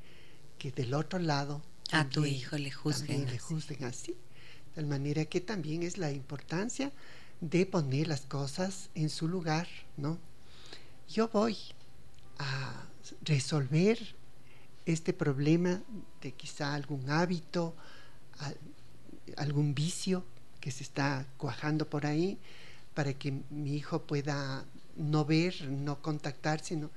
que del otro lado
A tu hijo le juzguen
le
así.
juzguen así. De tal manera que también es la importancia de poner las cosas en su lugar, ¿no? Yo voy a resolver este problema de quizá algún hábito, al- algún vicio que se está cuajando por ahí, para que mi hijo pueda no ver, no contactarse. No.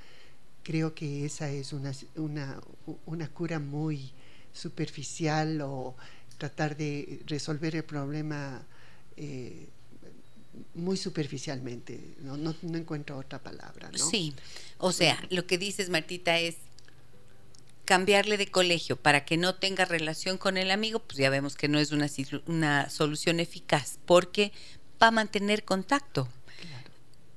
Creo que esa es una, una, una cura muy superficial o tratar de resolver el problema eh, muy superficialmente. No, no, no encuentro otra palabra. ¿no?
Sí, o sea, lo que dices, Martita, es cambiarle de colegio para que no tenga relación con el amigo, pues ya vemos que no es una, una solución eficaz, porque va a mantener contacto
Claro.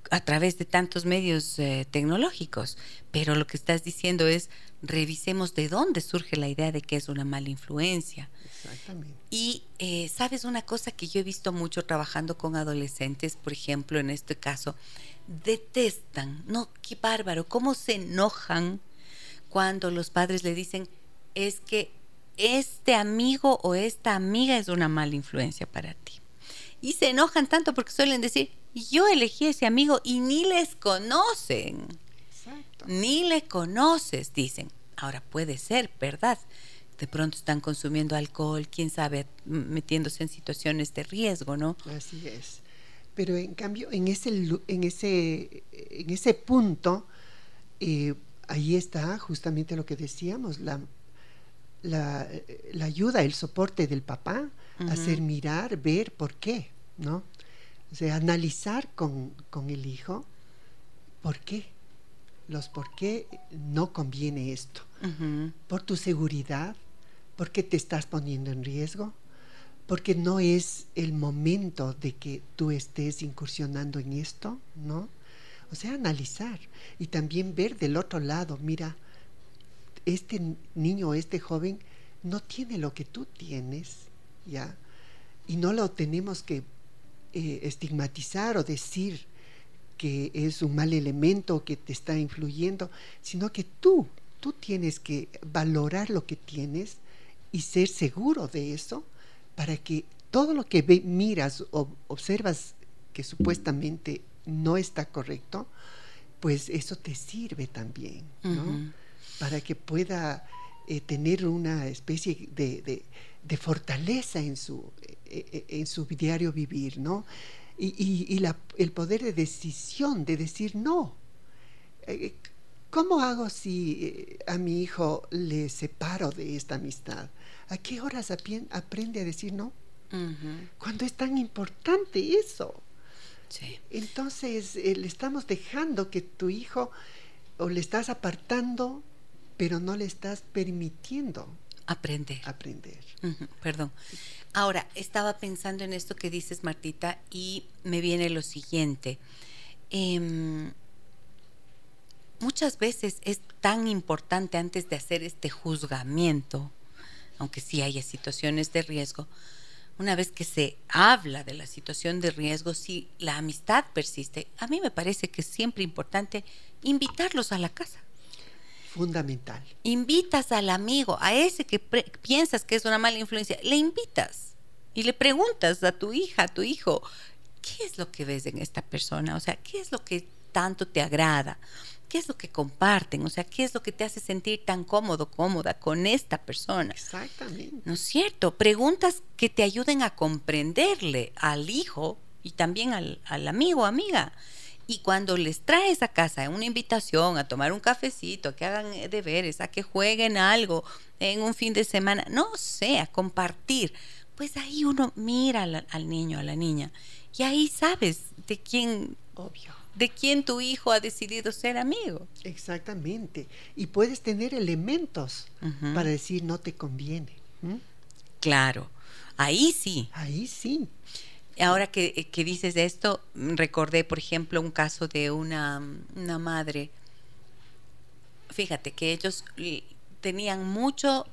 a través de tantos medios eh, tecnológicos. Pero lo que estás diciendo es, revisemos de dónde surge la idea de que es una mala influencia.
Exactamente.
Y eh, sabes una cosa que yo he visto mucho trabajando con adolescentes, por ejemplo, en este caso, detestan, no, qué bárbaro, cómo se enojan cuando los padres le dicen, es que este amigo o esta amiga es una mala influencia para ti. Y se enojan tanto porque suelen decir, yo elegí a ese amigo y ni les conocen
Exacto.
ni le conoces, dicen. Ahora puede ser, ¿verdad? De pronto están consumiendo alcohol, quién sabe, metiéndose en situaciones de riesgo, ¿no?
Así es. Pero en cambio, en ese, en ese, en ese punto, eh, ahí está justamente lo que decíamos, la, la, ayuda, el soporte del papá, hacer mirar, ver por qué, ¿no? O sea, analizar con, con el hijo por qué, los por qué no conviene esto. Por tu seguridad, porque te estás poniendo en riesgo, porque no es el momento de que tú estés incursionando en esto, ¿no? O sea, analizar y también ver del otro lado, mira, este niño, este joven no tiene lo que tú tienes, ¿ya? Y no lo tenemos que eh, estigmatizar o decir que es un mal elemento que te está influyendo, sino que tú, tú tienes que valorar lo que tienes y ser seguro de eso para que todo lo que miras o observas que supuestamente no está correcto, pues eso te sirve también, ¿no? Para que pueda eh, tener una especie de, fortaleza en su, eh, eh, en su diario vivir, ¿no? Y, el poder de decisión, de decir no. ¿Cómo hago si a mi hijo le separo de esta amistad? ¿A qué horas aprende a decir no? Cuando es tan importante eso. Entonces eh, le estamos dejando que tu hijo o le estás apartando, pero no le estás permitiendo
aprender.
Aprender.
Perdón. Ahora, estaba pensando en esto que dices, Martita, y me viene lo siguiente. Em, muchas veces es tan importante antes de hacer este juzgamiento aunque sí haya situaciones de riesgo, una vez que se habla de la situación de riesgo, si la amistad persiste, a mí me parece que es siempre importante invitarlos a la casa.
Fundamental.
Invitas al amigo, a ese que piensas que es una mala influencia, le invitas y le preguntas a tu hija, a tu hijo, ¿qué es lo que ves en esta persona? O sea, ¿qué es lo que tanto te agrada? ¿Qué es lo que comparten? O sea, ¿qué es lo que te hace sentir tan cómodo, cómoda con esta persona?
Exactamente.
¿No es cierto? Preguntas que te ayuden a comprenderle al hijo y también al, al amigo, amiga. Y cuando les traes a casa una invitación a tomar un cafecito, a que hagan deberes, a que jueguen algo en un fin de semana, no sé, a compartir, pues ahí uno mira al, al niño, a la niña, y ahí sabes de quién,
obvio,
de quién tu hijo ha decidido ser amigo.
Exactamente. Y puedes tener elementos para decir no te conviene.
Claro, ahí sí.
Ahí sí.
Ahora que, que, dices esto, recordé, por ejemplo, un caso de una, una madre. Fíjate que ellos tenían mucho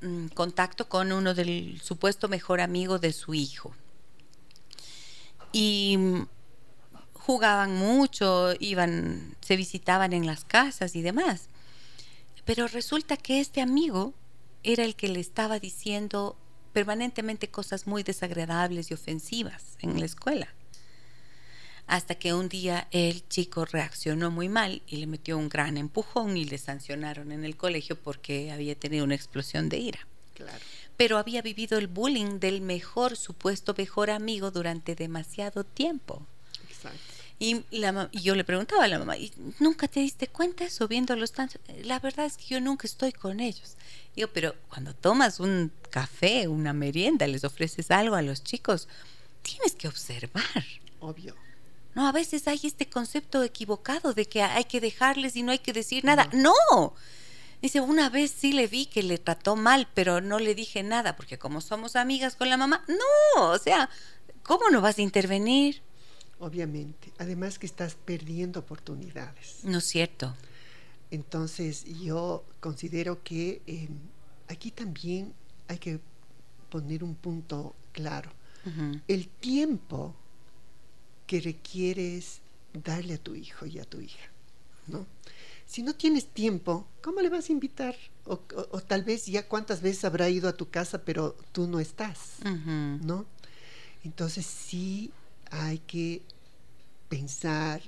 mm, contacto con uno del supuesto mejor amigo de su hijo. Y jugaban mucho, iban, se visitaban en las casas y demás. Pero resulta que este amigo era el que le estaba diciendo permanentemente cosas muy desagradables y ofensivas en la escuela. Hasta que un día el chico reaccionó muy mal y le metió un gran empujón y le sancionaron en el colegio porque había tenido una explosión de ira.
Claro.
Pero había vivido el bullying del mejor supuesto mejor amigo durante demasiado tiempo.
Exacto.
Y, la, yo le preguntaba a la mamá, ¿y nunca te diste cuenta eso viéndolos tanto? La verdad es que yo nunca estoy con ellos. Digo, pero cuando tomas un café, una merienda, les ofreces algo a los chicos, tienes que observar.
Obvio.
No, a veces hay este concepto equivocado de que hay que dejarles y no hay que decir nada. No. Dice, una vez sí le vi que le trató mal, pero no le dije nada, porque como somos amigas con la mamá, no, o sea, ¿cómo no vas a intervenir?
Obviamente. Además que estás perdiendo oportunidades.
No es cierto.
Entonces yo considero que eh, aquí también hay que poner un punto claro. El tiempo que requieres darle a tu hijo y a tu hija, ¿no? Si no tienes tiempo, ¿cómo le vas a invitar? O, tal vez ya cuántas veces habrá ido a tu casa, pero tú no estás, ¿no? Entonces sí hay que pensar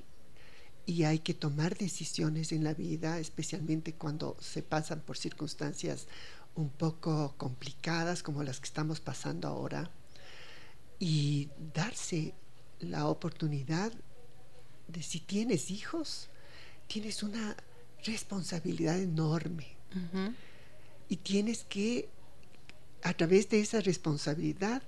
y hay que tomar decisiones en la vida, especialmente cuando se pasan por circunstancias un poco complicadas como las que estamos pasando ahora y darse la oportunidad de si tienes hijos, tienes una responsabilidad enorme. Y tienes que a través de esa responsabilidad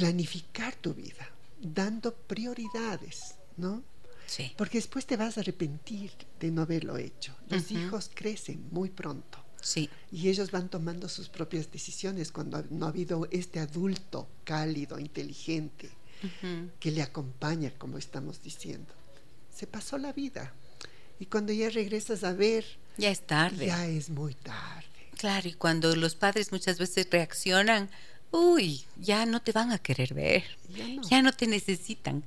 planificar tu vida, dando prioridades, ¿no?
Sí.
Porque después te vas a arrepentir de no haberlo hecho. Los hijos crecen muy pronto.
Sí.
Y ellos van tomando sus propias decisiones cuando no ha habido este adulto cálido, inteligente, que le acompaña, como estamos diciendo. Se pasó la vida. Y cuando ya regresas a ver...
Ya es tarde.
Ya es muy tarde.
Claro, y cuando los padres muchas veces reaccionan, uy, ya no te van a querer ver, ya no, te necesitan.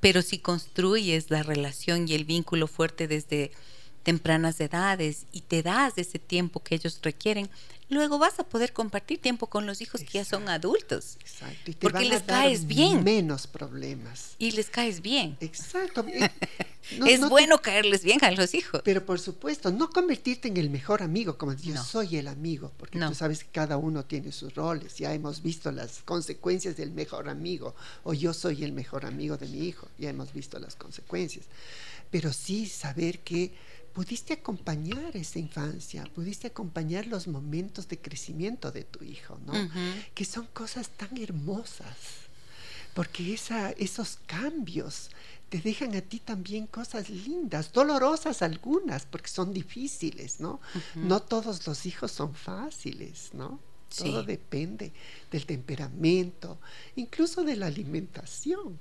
Pero si construyes la relación y el vínculo fuerte desde tempranas edades y te das ese tiempo que ellos requieren, luego vas a poder compartir tiempo con los hijos que ya son adultos.
Exacto. Y te
porque
van
les
a dar
caes bien.
Menos problemas.
Y les caes bien.
Exacto.
es bueno caerles bien a los hijos.
Pero por supuesto, no convertirte en el mejor amigo, como yo soy el amigo, porque tú sabes que cada uno tiene sus roles. Ya hemos visto las consecuencias del mejor amigo, o yo soy el mejor amigo de mi hijo, ya hemos visto las consecuencias. Pero sí saber que pudiste acompañar esa infancia, pudiste acompañar los momentos de crecimiento de tu hijo, ¿no? Que son cosas tan hermosas, porque esa, esos cambios te dejan a ti también cosas lindas, dolorosas algunas, porque son difíciles, ¿no? No todos los hijos son fáciles, ¿no? Todo depende del temperamento, incluso de la alimentación.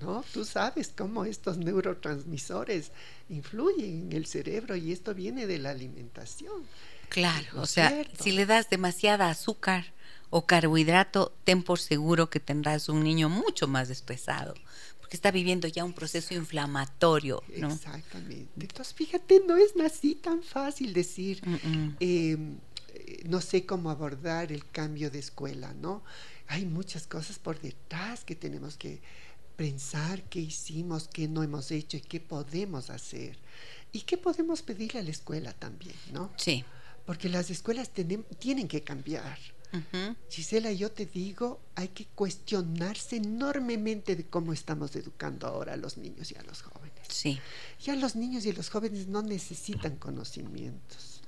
¿No? Tú sabes cómo estos neurotransmisores influyen en el cerebro y esto viene de la alimentación.
Claro, o sea, si le das demasiada azúcar o carbohidrato, ten por seguro que tendrás un niño mucho más estresado, porque está viviendo ya un proceso inflamatorio, ¿no?
Exactamente. Entonces, fíjate, no es así tan fácil decir, em, eh, no sé cómo abordar el cambio de escuela, ¿no? Hay muchas cosas por detrás que tenemos que pensar qué hicimos, qué no hemos hecho y qué podemos hacer. Y qué podemos pedirle a la escuela también, ¿no?
Sí.
Porque las escuelas tienen que cambiar. Gisela, yo te digo, hay que cuestionarse enormemente de cómo estamos educando ahora a los niños y a los jóvenes.
Sí.
Ya los niños y los jóvenes no necesitan conocimientos.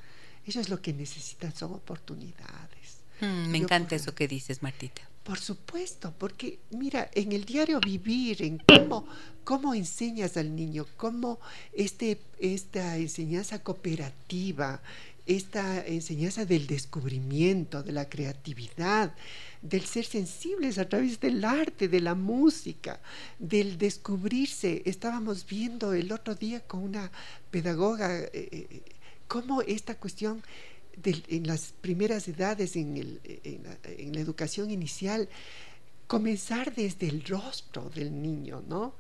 Ellos lo que necesitan son oportunidades.
Mm, me encanta eso que dices, Martita.
Por supuesto, porque mira, en el diario vivir, en cómo, cómo enseñas al niño, cómo este, esta enseñanza cooperativa, esta enseñanza del descubrimiento, de la creatividad, del ser sensibles a través del arte, de la música, del descubrirse. Estábamos viendo el otro día con una pedagoga eh, eh, cómo esta cuestión en las primeras edades, en, la, educación inicial, comenzar desde el rostro del niño, ¿no?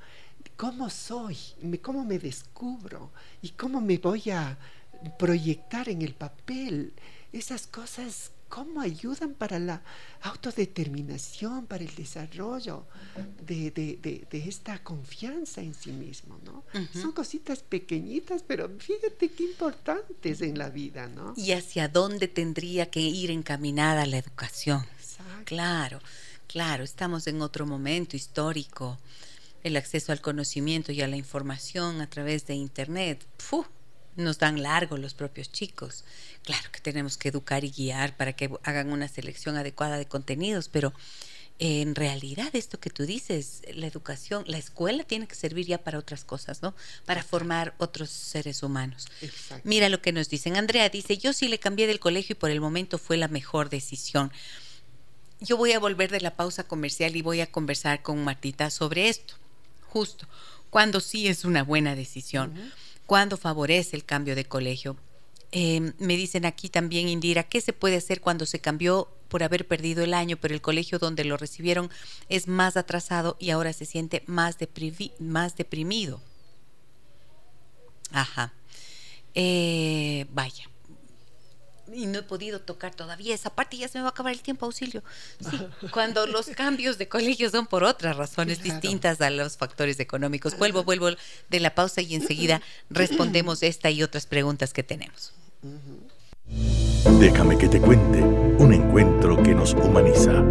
¿Cómo soy? ¿Cómo me descubro? ¿Y cómo me voy a proyectar en el papel? Esas cosas cómo ayudan para la autodeterminación, para el desarrollo de, esta confianza en sí mismo, ¿no? Son cositas pequeñitas, pero fíjate qué importantes en la vida, ¿no?
Y hacia dónde tendría que ir encaminada la educación. Claro, claro, estamos en otro momento histórico. El acceso al conocimiento y a la información a través de Internet. ¡Puf! Nos dan largo los propios chicos. Claro que tenemos que educar y guiar para que hagan una selección adecuada de contenidos, pero en realidad esto que tú dices, la educación, la escuela tiene que servir ya para otras cosas, ¿no? Para formar otros seres humanos. Mira lo que nos dicen. Andrea dice, yo sí le cambié del colegio y por el momento fue la mejor decisión. Yo voy a volver de la pausa comercial y voy a conversar con Martita sobre esto, justo, cuando sí es una buena decisión cuando favorece el cambio de colegio. Em, me dicen aquí también, Indira, ¿qué se puede hacer cuando se cambió por haber perdido el año, pero el colegio donde lo recibieron es más atrasado y ahora se siente más, deprimido? Ajá. Eh, vaya, y no he podido tocar todavía esa parte ya se me va a acabar el tiempo, auxilio. Sí, cuando los cambios de colegio son por otras razones distintas a los factores económicos. Vuelvo, vuelvo de la pausa y enseguida respondemos esta y otras preguntas que tenemos.
Déjame que te cuente un encuentro que nos humaniza.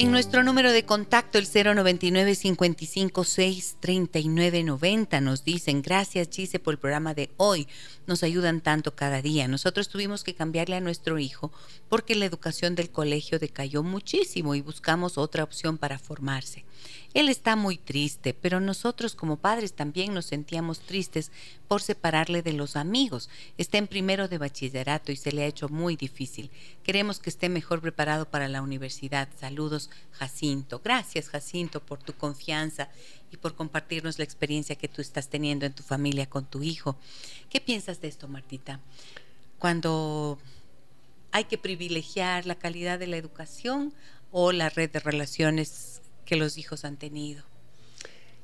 En nuestro número de contacto, el 099 556 3990 nos dicen, gracias Chise por el programa de hoy, nos ayudan tanto cada día. Nosotros tuvimos que cambiarle a nuestro hijo porque la educación del colegio decayó muchísimo y buscamos otra opción para formarse. Él está muy triste, pero nosotros como padres también nos sentíamos tristes por separarle de los amigos. Está en primero de bachillerato y se le ha hecho muy difícil. Queremos que esté mejor preparado para la universidad. Saludos, Jacinto. Gracias, Jacinto, por tu confianza y por compartirnos la experiencia que tú estás teniendo en tu familia con tu hijo. ¿Qué piensas de esto, Martita? Cuando hay que privilegiar la calidad de la educación o la red de relaciones que los hijos han tenido.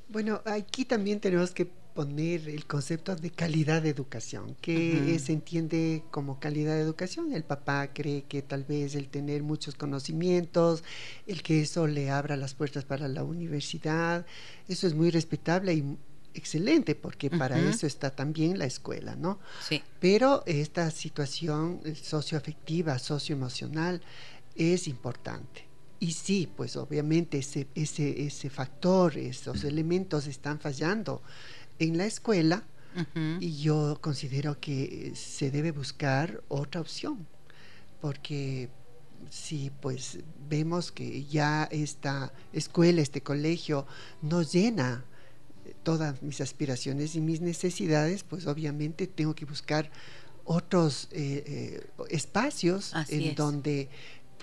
Bueno, aquí también tenemos que poner el concepto de calidad de educación. ¿Qué se entiende como calidad de educación? El papá cree que tal vez el tener muchos conocimientos, el que eso le abra las puertas para la universidad, eso es muy respetable y excelente porque para eso está también la escuela, ¿no?
Sí.
Pero esta situación socioafectiva, socioemocional es importante. Y sí, pues obviamente ese, ese, ese factor, esos elementos están fallando en la escuela y yo considero que se debe buscar otra opción, porque si pues vemos que ya esta escuela, este colegio no llena todas mis aspiraciones y mis necesidades, pues obviamente tengo que buscar otros eh, eh, espacios en donde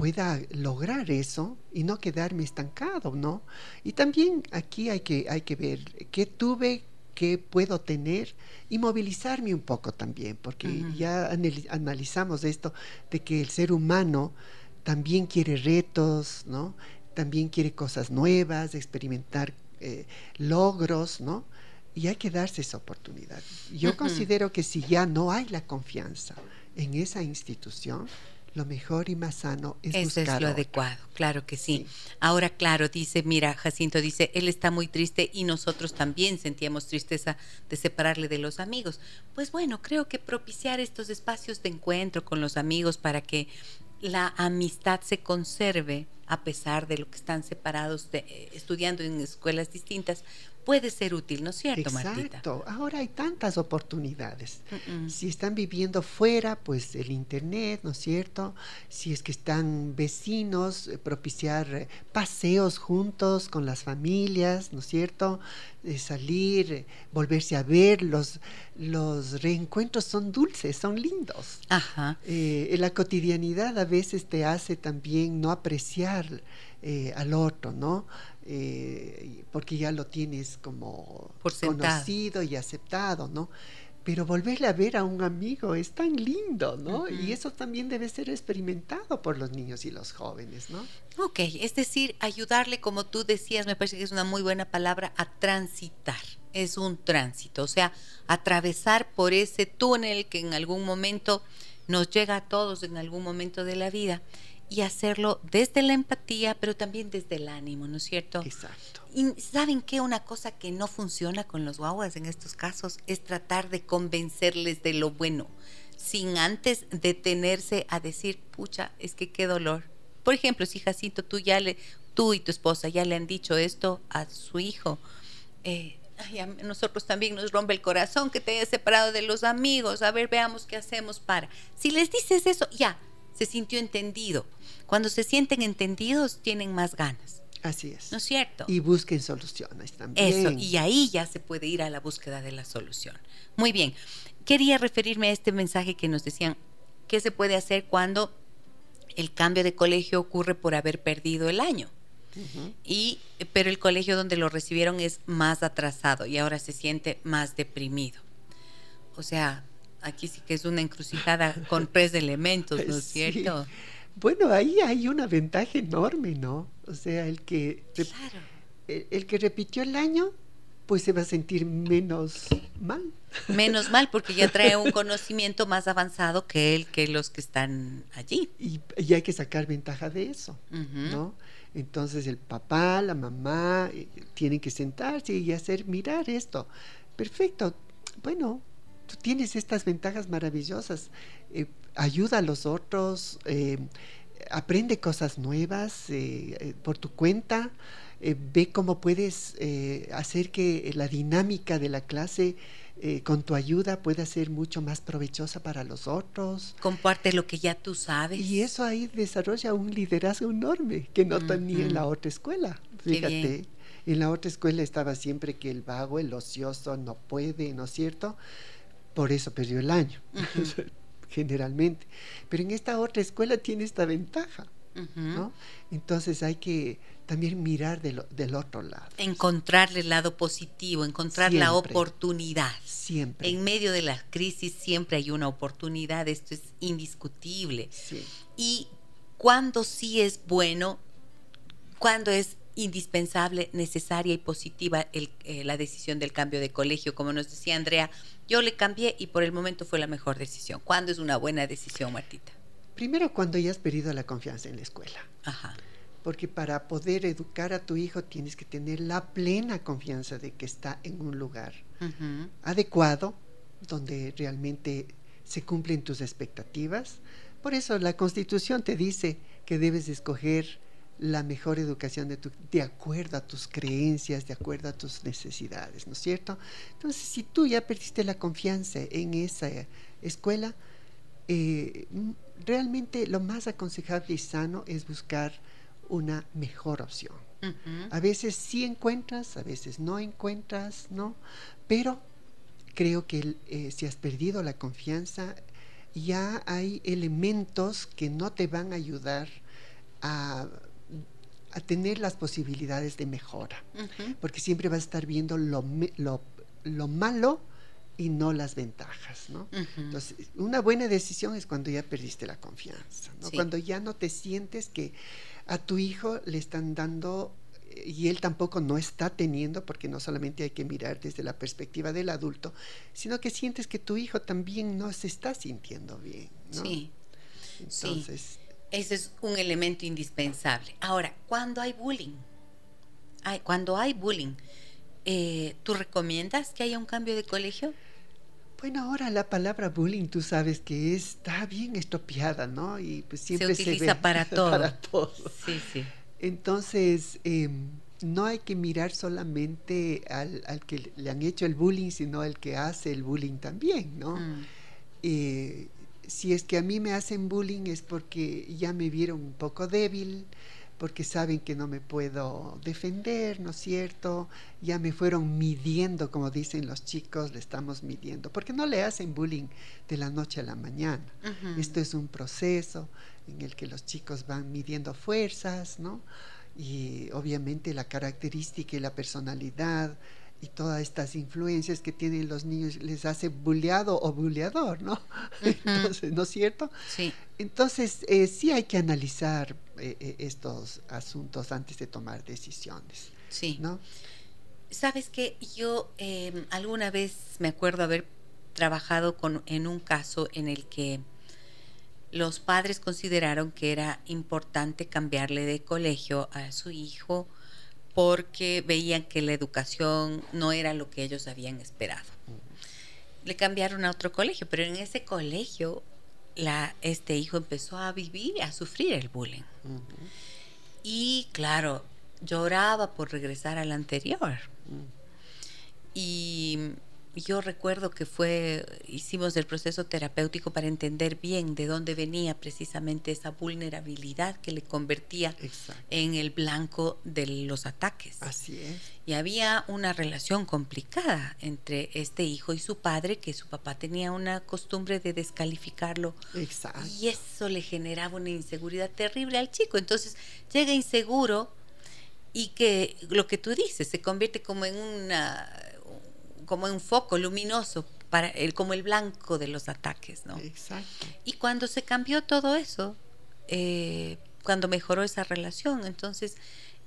pueda lograr eso y no quedarme estancado, ¿no? Y también aquí hay que, hay que ver qué tuve, qué puedo tener y movilizarme un poco también, porque ya analizamos esto de que el ser humano también quiere retos, ¿no? También quiere cosas nuevas, experimentar eh, logros, ¿no? Y hay que darse esa oportunidad. Yo considero que si ya no hay la confianza en esa institución, lo mejor y más sano es
Eso es lo adecuado, claro que sí. Ahora, claro, dice, mira, Jacinto dice, él está muy triste y nosotros también sentíamos tristeza de separarle de los amigos. Pues bueno, creo que propiciar estos espacios de encuentro con los amigos para que la amistad se conserve a pesar de lo que están separados de, eh, estudiando en escuelas distintas, puede ser útil, ¿no es cierto,
Exacto. Ahora hay tantas oportunidades. Si están viviendo fuera, pues el Internet, ¿no es cierto? Si es que están vecinos, eh, propiciar eh, paseos juntos con las familias, ¿no es cierto? salir, eh, volverse a ver, los, los reencuentros son dulces, son lindos.
Ajá.
la cotidianidad a veces te hace también no apreciar al otro, ¿no? Eh, porque ya lo tienes como conocido y aceptado, ¿no? Pero volverle a ver a un amigo es tan lindo, ¿no? Y eso también debe ser experimentado por los niños y los jóvenes, ¿no?
Ok, es decir, ayudarle, como tú decías, me parece que es una muy buena palabra, a transitar. Es un tránsito, o sea, atravesar por ese túnel que en algún momento nos llega a todos en algún momento de la vida y hacerlo desde la empatía, pero también desde el ánimo, ¿no es cierto?
Exacto.
Y saben que una cosa que no funciona con los guaguas en estos casos es tratar de convencerles de lo bueno, sin antes detenerse a decir, pucha, es que qué dolor. Por ejemplo, si Jacinto, tú ya le, tú y tu esposa ya le han dicho esto a su hijo, eh, a nosotros también nos rompe el corazón que te hayas separado de los amigos, a ver, veamos qué hacemos para. Si les dices eso, ya, se sintió entendido. Cuando se sienten entendidos, tienen más ganas.
Así es.
¿No es cierto?
Y busquen soluciones también.
Eso, y ahí ya se puede ir a la búsqueda de la solución. Muy bien. Quería referirme a este mensaje que nos decían, ¿qué se puede hacer cuando el cambio de colegio ocurre por haber perdido el año? y, pero el colegio donde lo recibieron es más atrasado y ahora se siente más deprimido. O sea, aquí sí que es una encrucijada con tres elementos, ¿no es cierto?
Bueno, ahí hay una ventaja enorme, ¿no? O sea, el que, el, que repitió el año, pues se va a sentir menos mal.
Menos mal, porque ya trae un conocimiento más avanzado que él, que los que están allí.
Y, hay que sacar ventaja de eso, ¿no? Entonces el papá, la mamá, eh, tienen que sentarse y hacer, mirar esto. Perfecto, bueno, tú tienes estas ventajas maravillosas. Eh, ayuda a los otros, eh, aprende cosas nuevas eh, por tu cuenta, ve cómo puedes hacer que la dinámica de la clase con tu ayuda pueda ser mucho más provechosa para los otros.
Comparte lo que ya tú sabes.
Y eso ahí desarrolla un liderazgo enorme que no tenía en la otra escuela. Fíjate. En la otra escuela estaba siempre que el vago, el ocioso, no puede, ¿no es cierto? Por eso perdió el año, generalmente. Pero en esta otra escuela tiene esta ventaja, ¿no? Entonces hay que también mirar del, del otro lado.
Encontrarle el lado positivo, encontrar la oportunidad.
Siempre.
En medio de la crisis siempre hay una oportunidad, esto es indiscutible.
Sí.
Y cuando sí es bueno, cuando es indispensable, necesaria y positiva eh, la decisión del cambio de colegio. Como nos decía Andrea, yo le cambié y por el momento fue la mejor decisión. ¿Cuándo es una buena decisión, Martita?
Primero, cuando ya has perdido la confianza en la escuela.
Ajá.
Porque para poder educar a tu hijo tienes que tener la plena confianza de que está en un lugar adecuado, donde realmente se cumplen tus expectativas. Por eso la constitución te dice que debes escoger la mejor educación de, tu, de acuerdo a tus creencias, de acuerdo a tus necesidades, ¿no es cierto? Entonces, si tú ya perdiste la confianza en esa escuela, eh, realmente lo más aconsejable y sano es buscar una mejor opción. A veces sí encuentras, a veces no encuentras, ¿no? Pero creo que eh, si has perdido la confianza, ya hay elementos que no te van a ayudar a a tener las posibilidades de mejora, porque siempre vas a estar viendo lo, lo, malo y no las ventajas, ¿no? Entonces, una buena decisión es cuando ya perdiste la confianza, ¿no? Cuando ya no te sientes que a tu hijo le están dando y él tampoco no está teniendo, porque no solamente hay que mirar desde la perspectiva del adulto, sino que sientes que tu hijo también no se está sintiendo bien, ¿no?
Sí.
Entonces,
ese es un elemento indispensable. Ahora, cuando hay bullying, hay, cuando hay bullying, eh, ¿tú recomiendas que haya un cambio de colegio?
Bueno, ahora la palabra bullying, tú sabes que está bien estropeada, ¿no? Y pues siempre
se utiliza para todo.
Para todo.
Sí, sí.
Entonces, em, no hay que mirar solamente al, que le han hecho el bullying, sino al que hace el bullying también, ¿no? Mm. Eh, si es que a mí me hacen bullying es porque ya me vieron un poco débil, porque saben que no me puedo defender, ¿no es cierto? Ya me fueron midiendo, como dicen los chicos, le estamos midiendo, porque no le hacen bullying de la noche a la mañana. Esto es un proceso en el que los chicos van midiendo fuerzas, ¿no? Y obviamente la característica y la personalidad y todas estas influencias que tienen los niños les hace bulleado o bulleador, ¿no? Entonces, ¿no es cierto?
Sí.
Entonces, eh, sí hay que analizar eh, eh, estos asuntos antes de tomar decisiones.
Sí.
¿no?
Sabes que yo em, alguna vez me acuerdo haber trabajado con, en un caso en el que los padres consideraron que era importante cambiarle de colegio a su hijo porque veían que la educación no era lo que ellos habían esperado. Le cambiaron a otro colegio, pero en ese colegio la, este hijo empezó a vivir, a sufrir el bullying. Y claro, lloraba por regresar al anterior. Y yo recuerdo que fue, hicimos el proceso terapéutico para entender bien de dónde venía precisamente esa vulnerabilidad que le convertía en el blanco de los ataques.
Así es.
Y había una relación complicada entre este hijo y su padre, que su papá tenía una costumbre de descalificarlo.
Exacto.
Y eso le generaba una inseguridad terrible al chico. Entonces llega inseguro y que lo que tú dices se convierte como en una como un foco luminoso para el, como el blanco de los ataques, ¿no?
Exacto.
Y cuando se cambió todo eso, eh, cuando mejoró esa relación, entonces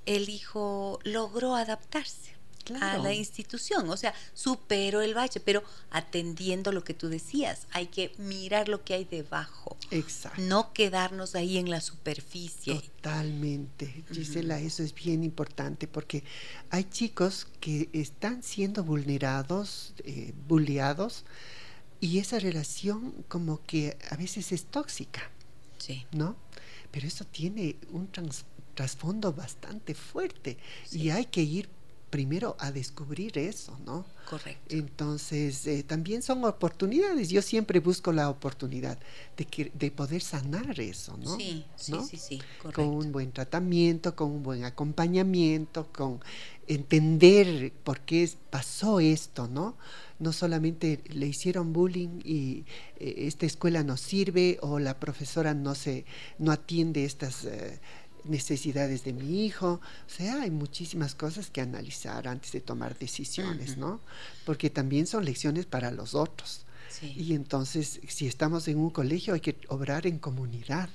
el hijo logró adaptarse. A la institución. O sea, supero el bache, pero atendiendo lo que tú decías, hay que mirar lo que hay debajo.
Exacto.
No quedarnos ahí en la superficie.
Totalmente. Gisela, eso es bien importante porque hay chicos que están siendo vulnerados, eh, bulleados, y esa relación como que a veces es tóxica.
Sí.
¿No? Pero eso tiene un trasfondo bastante fuerte y hay que ir primero a descubrir eso, ¿no?
Correcto.
Entonces, eh, también son oportunidades. Yo siempre busco la oportunidad de, que, de poder sanar eso, ¿no?
Sí, sí, sí, sí,
correcto. Con un buen tratamiento, con un buen acompañamiento, con entender por qué pasó esto, ¿no? No solamente le hicieron bullying y eh, esta escuela no sirve o la profesora no se no atiende estas eh, necesidades de mi hijo. O sea, hay muchísimas cosas que analizar antes de tomar decisiones, ¿no? Porque también son lecciones para los otros. Y entonces, si estamos en un colegio, hay que obrar en comunidad,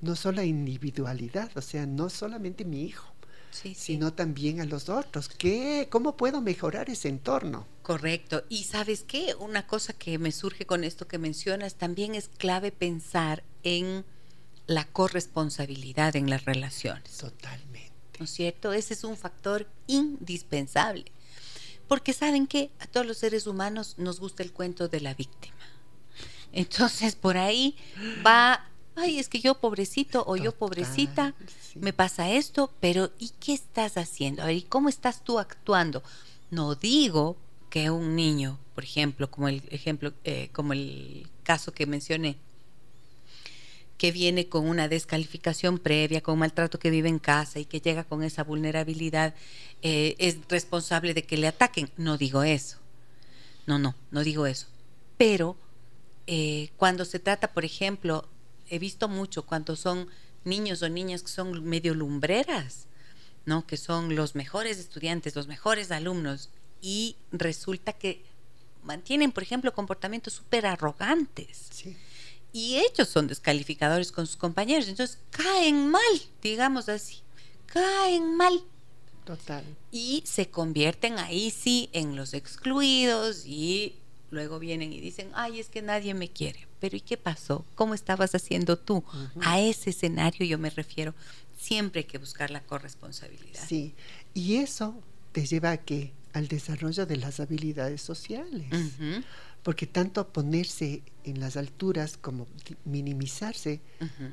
no solo individualidad, o sea, no solamente mi hijo. sino también a los otros. ¿Qué, ¿Cómo puedo mejorar ese entorno?
Correcto. Y sabes qué, una cosa que me surge con esto que mencionas, también es clave pensar en la corresponsabilidad en las relaciones.
Totalmente.
¿No es cierto? Ese es un factor indispensable. Porque saben que a todos los seres humanos nos gusta el cuento de la víctima. Entonces por ahí va, ay, es que yo pobrecito o yo pobrecita, me pasa esto, pero ¿y qué estás haciendo? A ver, ¿y cómo estás tú actuando? No digo que un niño, por ejemplo, como el ejemplo, eh, como el caso que mencioné, que viene con una descalificación previa, con maltrato que vive en casa y que llega con esa vulnerabilidad, eh, es responsable de que le ataquen. No digo eso. No, no, no digo eso. Pero eh, cuando se trata, por ejemplo, he visto mucho cuando son niños o niñas que son medio lumbreras, ¿no? Que son los mejores estudiantes, los mejores alumnos, y resulta que mantienen, por ejemplo, comportamientos súper arrogantes.
Sí
y ellos son descalificadores con sus compañeros. Entonces caen mal, digamos así, caen mal.
Total.
Y se convierten ahí sí en los excluidos y luego vienen y dicen, ay, es que nadie me quiere. Pero ¿y qué pasó? ¿Cómo estabas haciendo tú? A ese escenario yo me refiero. Siempre hay que buscar la corresponsabilidad.
Sí, y eso te lleva a qué? Al desarrollo de las habilidades sociales porque tanto ponerse en las alturas como minimizarse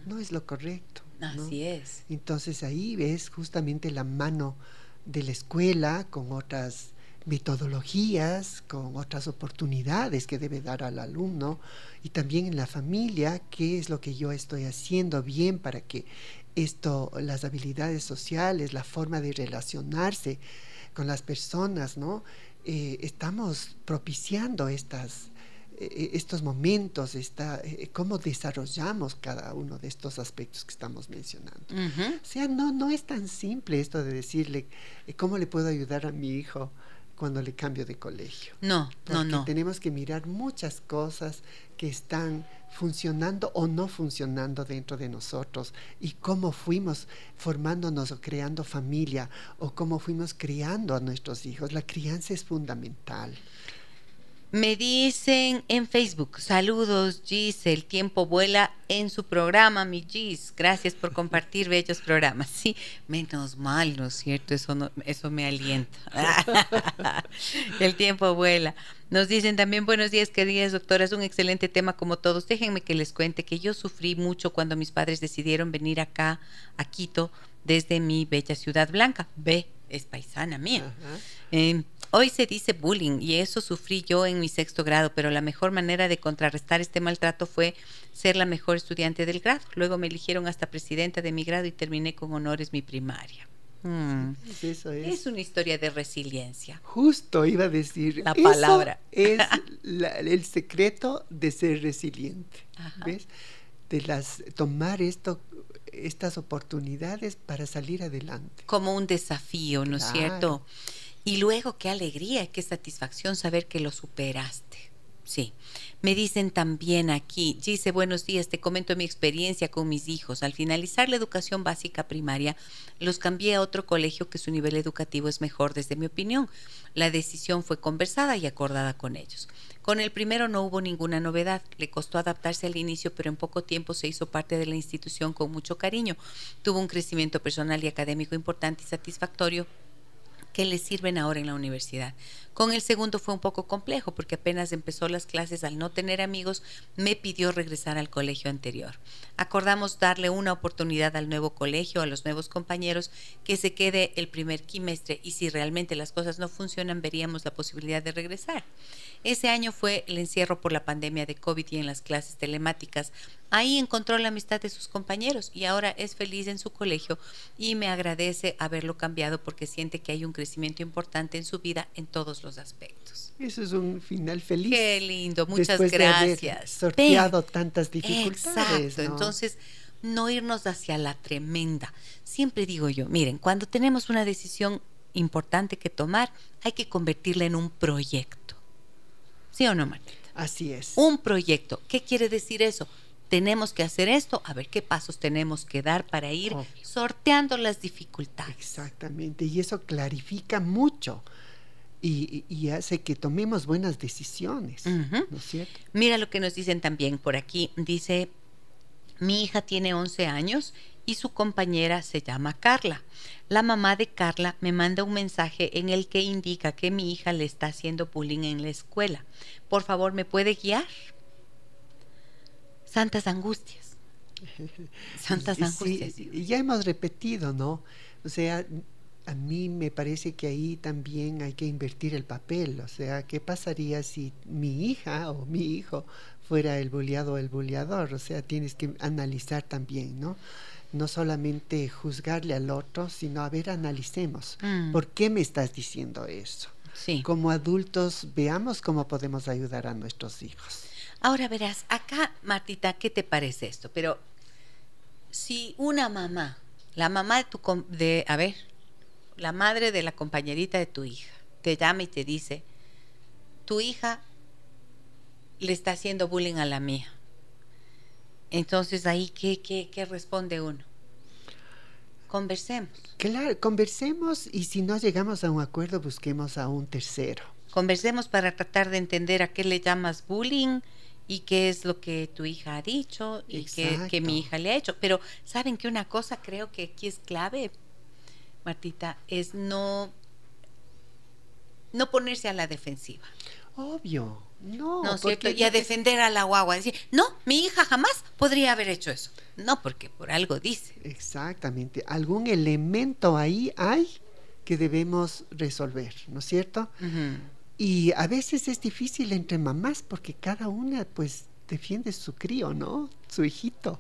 no es lo correcto.
Así es.
Entonces ahí ves justamente la mano de la escuela con otras metodologías, con otras oportunidades que debe dar al alumno y también en la familia, qué es lo que yo estoy haciendo bien para que esto, las habilidades sociales, la forma de relacionarse con las personas, ¿no? Eh, estamos propiciando estas, eh, eh, estos momentos, esta, cómo desarrollamos cada uno de estos aspectos que estamos mencionando. O sea, no, no es tan simple esto de decirle cómo le puedo ayudar a mi hijo cuando le cambio de colegio.
No, no, no.
Tenemos que mirar muchas cosas que están funcionando o no funcionando dentro de nosotros y cómo fuimos formándonos o creando familia o cómo fuimos criando a nuestros hijos. La crianza es fundamental.
Me dicen en Facebook, saludos Gis, el tiempo vuela en su programa, mi Gis. Gracias por compartir bellos programas. Sí, menos mal, ¿no es cierto? Eso, no, eso me alienta. el tiempo vuela. Nos dicen también buenos días, queridas doctoras, un excelente tema como todos. Déjenme que les cuente que yo sufrí mucho cuando mis padres decidieron venir acá, a Quito, desde mi bella ciudad blanca. Ve, es paisana mía. Eh, hoy se dice bullying y eso sufrí yo en mi sexto grado, pero la mejor manera de contrarrestar este maltrato fue ser la mejor estudiante del grado. Luego me eligieron hasta presidenta de mi grado y terminé con honores mi primaria. Mm.
Eso es.
es. una historia de resiliencia.
Justo iba a decir.
La palabra.
es el secreto de ser resiliente. ¿Ves? De las tomar esto estas oportunidades para salir adelante.
Como un desafío, ¿no es cierto? Y luego qué alegría, qué satisfacción saber que lo superaste. Sí. Me dicen también aquí, dice, buenos días, te comento mi experiencia con mis hijos. Al finalizar la educación básica primaria, los cambié a otro colegio que su nivel educativo es mejor desde mi opinión. La decisión fue conversada y acordada con ellos. Con el primero no hubo ninguna novedad, le costó adaptarse al inicio, pero en poco tiempo se hizo parte de la institución con mucho cariño. Tuvo un crecimiento personal y académico importante y satisfactorio que le sirven ahora en la universidad. Con el segundo fue un poco complejo porque apenas empezó las clases al no tener amigos, me pidió regresar al colegio anterior. Acordamos darle una oportunidad al nuevo colegio, a los nuevos compañeros, que se quede el primer quimestre y si realmente las cosas no funcionan veríamos la posibilidad de regresar. Ese año fue el encierro por la pandemia de COVID y en las clases telemáticas. Ahí encontró la amistad de sus compañeros y ahora es feliz en su colegio y me agradece haberlo cambiado porque siente que hay un crecimiento importante en su vida en todos los aspectos.
Eso es un final feliz.
Qué lindo, muchas gracias.
sorteado tantas dificultades.
Exacto, entonces no irnos hacia la tremenda. Siempre digo yo, miren, cuando tenemos una decisión importante que tomar, hay que convertirla en un proyecto. ¿Sí o no, Martita?
Así es.
Un proyecto. ¿Qué quiere decir eso? Tenemos que hacer esto, a ver qué pasos tenemos que dar para ir sorteando las dificultades.
Exactamente, y eso clarifica mucho y, hace que tomemos buenas decisiones, ¿no es cierto?
Mira lo que nos dicen también por aquí. Dice, mi hija tiene 11 años y su compañera se llama Carla. La mamá de Carla me manda un mensaje en el que indica que mi hija le está haciendo bullying en la escuela. Por favor, ¿me puede guiar? Santas angustias.
Santas angustias. Y ya hemos repetido, ¿no? O sea, a mí me parece que ahí también hay que invertir el papel, o sea, ¿qué pasaría si mi hija o mi hijo fuera el bulliado o el bulliador? O sea, tienes que analizar también, ¿no? No solamente juzgarle al otro, sino a ver, analicemos, mm. ¿por qué me estás diciendo eso?
Sí.
Como adultos, veamos cómo podemos ayudar a nuestros hijos.
Ahora verás, acá, Martita, ¿qué te parece esto? Pero si una mamá, la mamá de tu, de, a ver, la madre de la compañerita de tu hija te llama y te dice, tu hija le está haciendo bullying a la mía. Entonces ahí, ¿qué, qué, qué responde uno? Conversemos.
Claro, conversemos y si no llegamos a un acuerdo, busquemos a un tercero.
Conversemos para tratar de entender a qué le llamas bullying y qué es lo que tu hija ha dicho y qué, qué, mi hija le ha hecho. Pero saben que una cosa creo que aquí es clave Martita, es no, no ponerse a la defensiva.
Obvio, no.
No, ¿cierto? Y a defender a la guagua, decir, no, mi hija jamás podría haber hecho eso. No, porque por algo dice.
Exactamente, algún elemento ahí hay que debemos resolver, ¿no es cierto? Y a veces es difícil entre mamás porque cada una pues defiende su crío, ¿no? Su hijito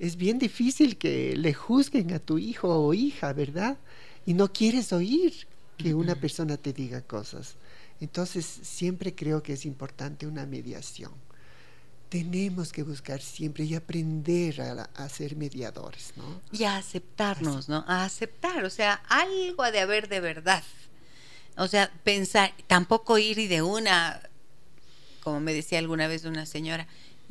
es bien difícil que le juzguen a tu hijo o hija, ¿verdad? Y no quieres oír que una persona te diga cosas. Entonces, siempre creo que es importante una mediación. Tenemos que buscar siempre y aprender a, ser mediadores, ¿no?
Y a aceptarnos, ¿no? A aceptar, o sea, algo ha de haber de verdad. O sea, pensar, tampoco ir y de una, como me decía alguna vez una señora,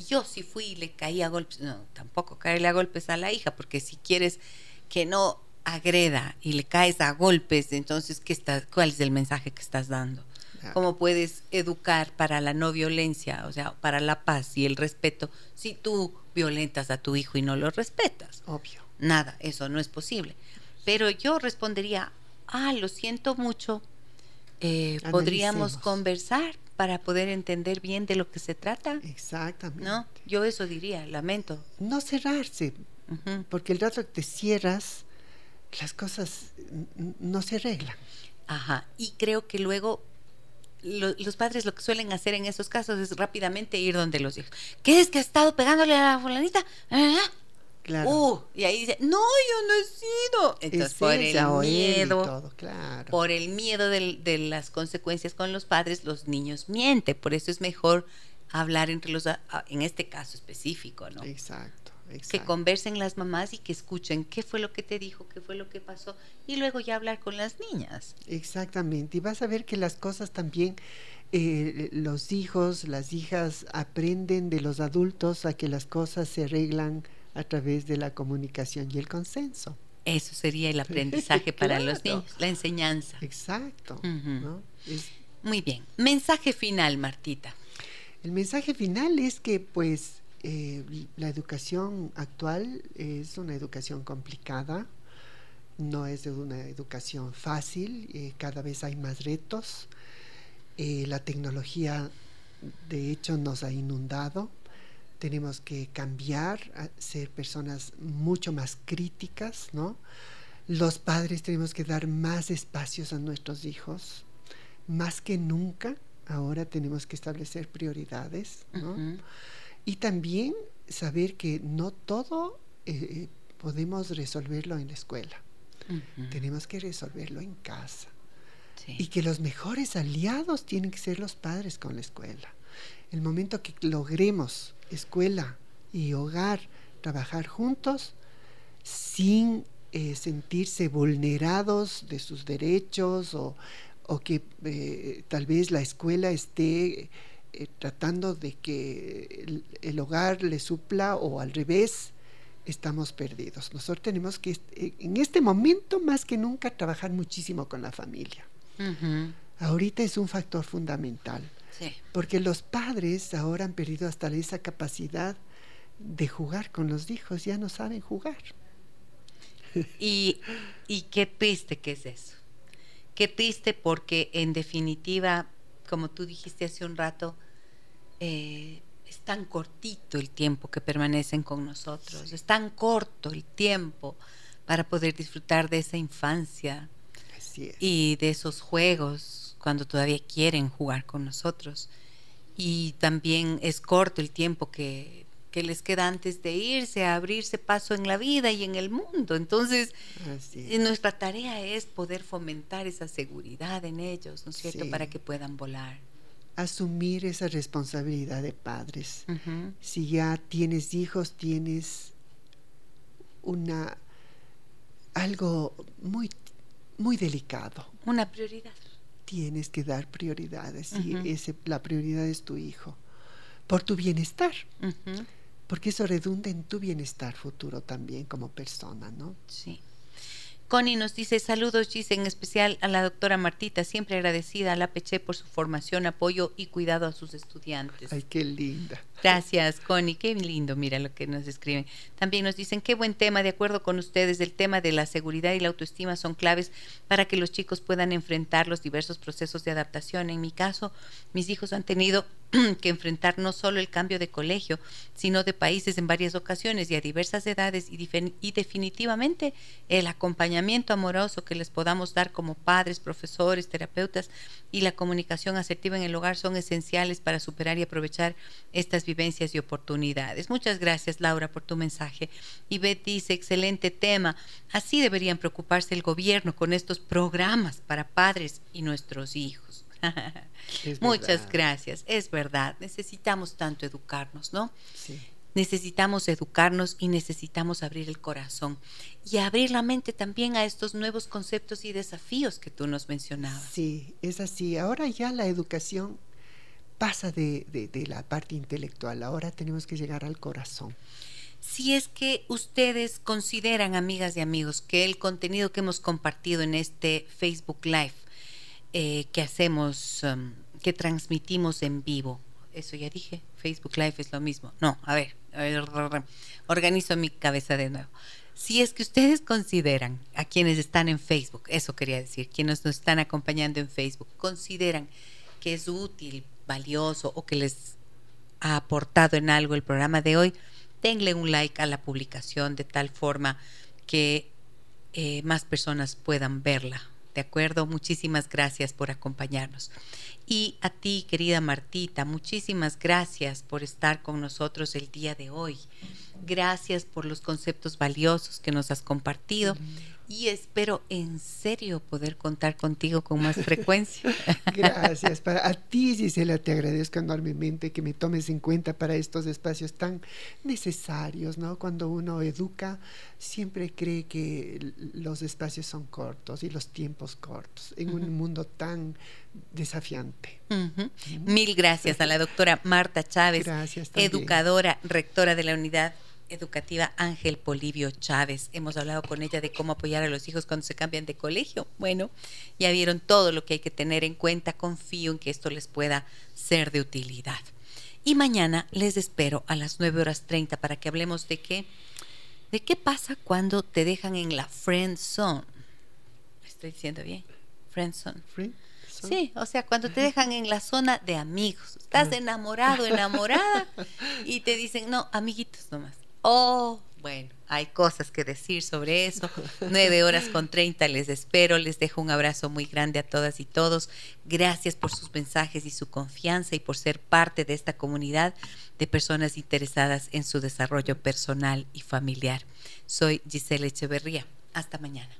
yo si fui y le caí a golpes, no, tampoco caerle a golpes a la hija, porque si quieres que no agreda y le caes a golpes, entonces ¿qué está, ¿cuál es el mensaje que estás dando? ¿Cómo puedes educar para la no violencia, o sea, para la paz y el respeto, si tú violentas a tu hijo y no lo respetas?
Obvio.
Nada, eso no es posible. Pero yo respondería, ah, lo siento mucho, eh, podríamos conversar para poder entender bien de lo que se trata.
Exactamente.
¿No? Yo eso diría, lamento.
No cerrarse, porque el rato que te cierras, las cosas no se arreglan.
Ajá, y creo que luego los padres lo que suelen hacer en esos casos es rápidamente ir donde los hijos. ¿Qué es que ha estado pegándole a la fulanita? ¿Ah? Uh, y ahí dice, no, yo no he sido. Entonces, por el miedo, por el miedo de, las consecuencias con los padres, los niños mienten. Por eso es mejor hablar entre los, en este caso específico, ¿no?
Exacto, exacto.
Que conversen las mamás y que escuchen qué fue lo que te dijo, qué fue lo que pasó, y luego ya hablar con las niñas.
Exactamente. Y vas a ver que las cosas también eh, los hijos, las hijas aprenden de los adultos a que las cosas se arreglan a través de la comunicación y el consenso.
Eso sería el aprendizaje para los niños, la enseñanza.
Exacto.
Muy bien. Mensaje final, Martita.
El mensaje final es que pues eh, la educación actual es una educación complicada, no es una educación fácil, eh, cada vez hay más retos. Eh, la tecnología, de hecho, nos ha inundado. Tenemos que cambiar, a ser personas mucho más críticas, ¿no? Los padres tenemos que dar más espacios a nuestros hijos, más que nunca. Ahora tenemos que establecer prioridades, ¿no? Y también saber que no todo eh, podemos resolverlo en la escuela. Tenemos que resolverlo en casa. Y que los mejores aliados tienen que ser los padres con la escuela. El momento que logremos escuela y hogar trabajar juntos sin eh, sentirse vulnerados de sus derechos o, que eh, tal vez la escuela esté eh, tratando de que el, hogar le supla o al revés, estamos perdidos. Nosotros tenemos que, en este momento más que nunca, trabajar muchísimo con la familia. Ahorita es un factor fundamental, porque los padres ahora han perdido hasta esa capacidad de jugar con los hijos, ya no saben jugar.
Y, y qué triste que es eso. Qué triste porque en definitiva como tú dijiste hace un rato, eh, es tan cortito el tiempo que permanecen con nosotros, es tan corto el tiempo para poder disfrutar de esa infancia y de esos juegos cuando todavía quieren jugar con nosotros. Y también es corto el tiempo que, que les queda antes de irse, a abrirse paso en la vida y en el mundo. Entonces, nuestra tarea es poder fomentar esa seguridad en ellos, ¿no es cierto?, para que puedan volar.
Asumir esa responsabilidad de padres. Si ya tienes hijos, tienes una algo muy muy delicado.
Una prioridad.
Tienes que dar prioridades y ese, la prioridad es tu hijo por tu bienestar porque eso redunda en tu bienestar futuro también como persona, ¿no?
Sí. Connie nos dice saludos, Gis, en especial a la doctora Martita, siempre agradecida a la Peche por su formación, apoyo y cuidado a sus estudiantes.
Ay, qué linda.
Gracias, Connie, qué lindo, mira lo que nos escriben. También nos dicen, qué buen tema, de acuerdo con ustedes, el tema de la seguridad y la autoestima son claves para que los chicos puedan enfrentar los diversos procesos de adaptación. En mi caso, mis hijos han tenido que enfrentar no solo el cambio de colegio, sino de países en varias ocasiones y a diversas edades y, definitivamente el acompañamiento amoroso que les podamos dar como padres, profesores, terapeutas y la comunicación asertiva en el hogar son esenciales para superar y aprovechar estas vivencias y oportunidades. Muchas gracias Laura por tu mensaje. Y Beth dice, excelente tema, así deberían preocuparse el gobierno con estos programas para padres y nuestros hijos. Muchas gracias, es verdad, necesitamos tanto educarnos, ¿no? Sí. Necesitamos educarnos y necesitamos abrir el corazón y abrir la mente también a estos nuevos conceptos y desafíos que tú nos mencionabas.
Sí, es así. Ahora ya la educación pasa de, de la parte intelectual, ahora tenemos que llegar al corazón.
Si es que ustedes consideran, amigas y amigos, que el contenido que hemos compartido en este Facebook Live eh, que hacemos, um, que transmitimos en vivo. Eso ya dije, Facebook Live es lo mismo. No, a ver, organizo mi cabeza de nuevo. Si es que ustedes consideran, a quienes están en Facebook, eso quería decir, quienes nos están acompañando en Facebook, consideran que es útil, valioso o que les ha aportado en algo el programa de hoy, denle un like a la publicación de tal forma que eh, más personas puedan verla ¿De acuerdo? Muchísimas gracias por acompañarnos. Y a ti, querida Martita, muchísimas gracias por estar con nosotros el día de hoy. Gracias por los conceptos valiosos que nos has compartido y espero en serio poder contar contigo con más frecuencia.
Gracias. Para a ti, Gisela, te agradezco enormemente que me tomes en cuenta para estos espacios tan necesarios, ¿no? Cuando uno educa, siempre cree que los espacios son cortos y los tiempos cortos en un mundo tan desafiante.
Mil gracias a la doctora Marta Chávez, educadora, rectora de la unidad educativa Ángel Polivio Chávez. Hemos hablado con ella de cómo apoyar a los hijos cuando se cambian de colegio. Bueno, ya vieron todo lo que hay que tener en cuenta. Confío en que esto les pueda ser de utilidad. Y mañana les espero a las 9 horas 30 para que hablemos de qué, de qué pasa cuando te dejan en la friend zone. ¿Estoy diciendo bien? Friend zone. Sí, o sea, cuando te dejan en la zona de amigos, estás enamorado, enamorada, y te dicen, no, amiguitos nomás. Oh, bueno, hay cosas que decir sobre eso. Nueve horas con treinta les espero. Les dejo un abrazo muy grande a todas y todos. Gracias por sus mensajes y su confianza y por ser parte de esta comunidad de personas interesadas en su desarrollo personal y familiar. Soy Giselle Echeverría. Hasta mañana.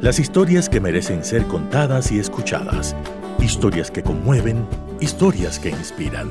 Las historias que merecen ser contadas y escuchadas. Historias que conmueven, historias que inspiran.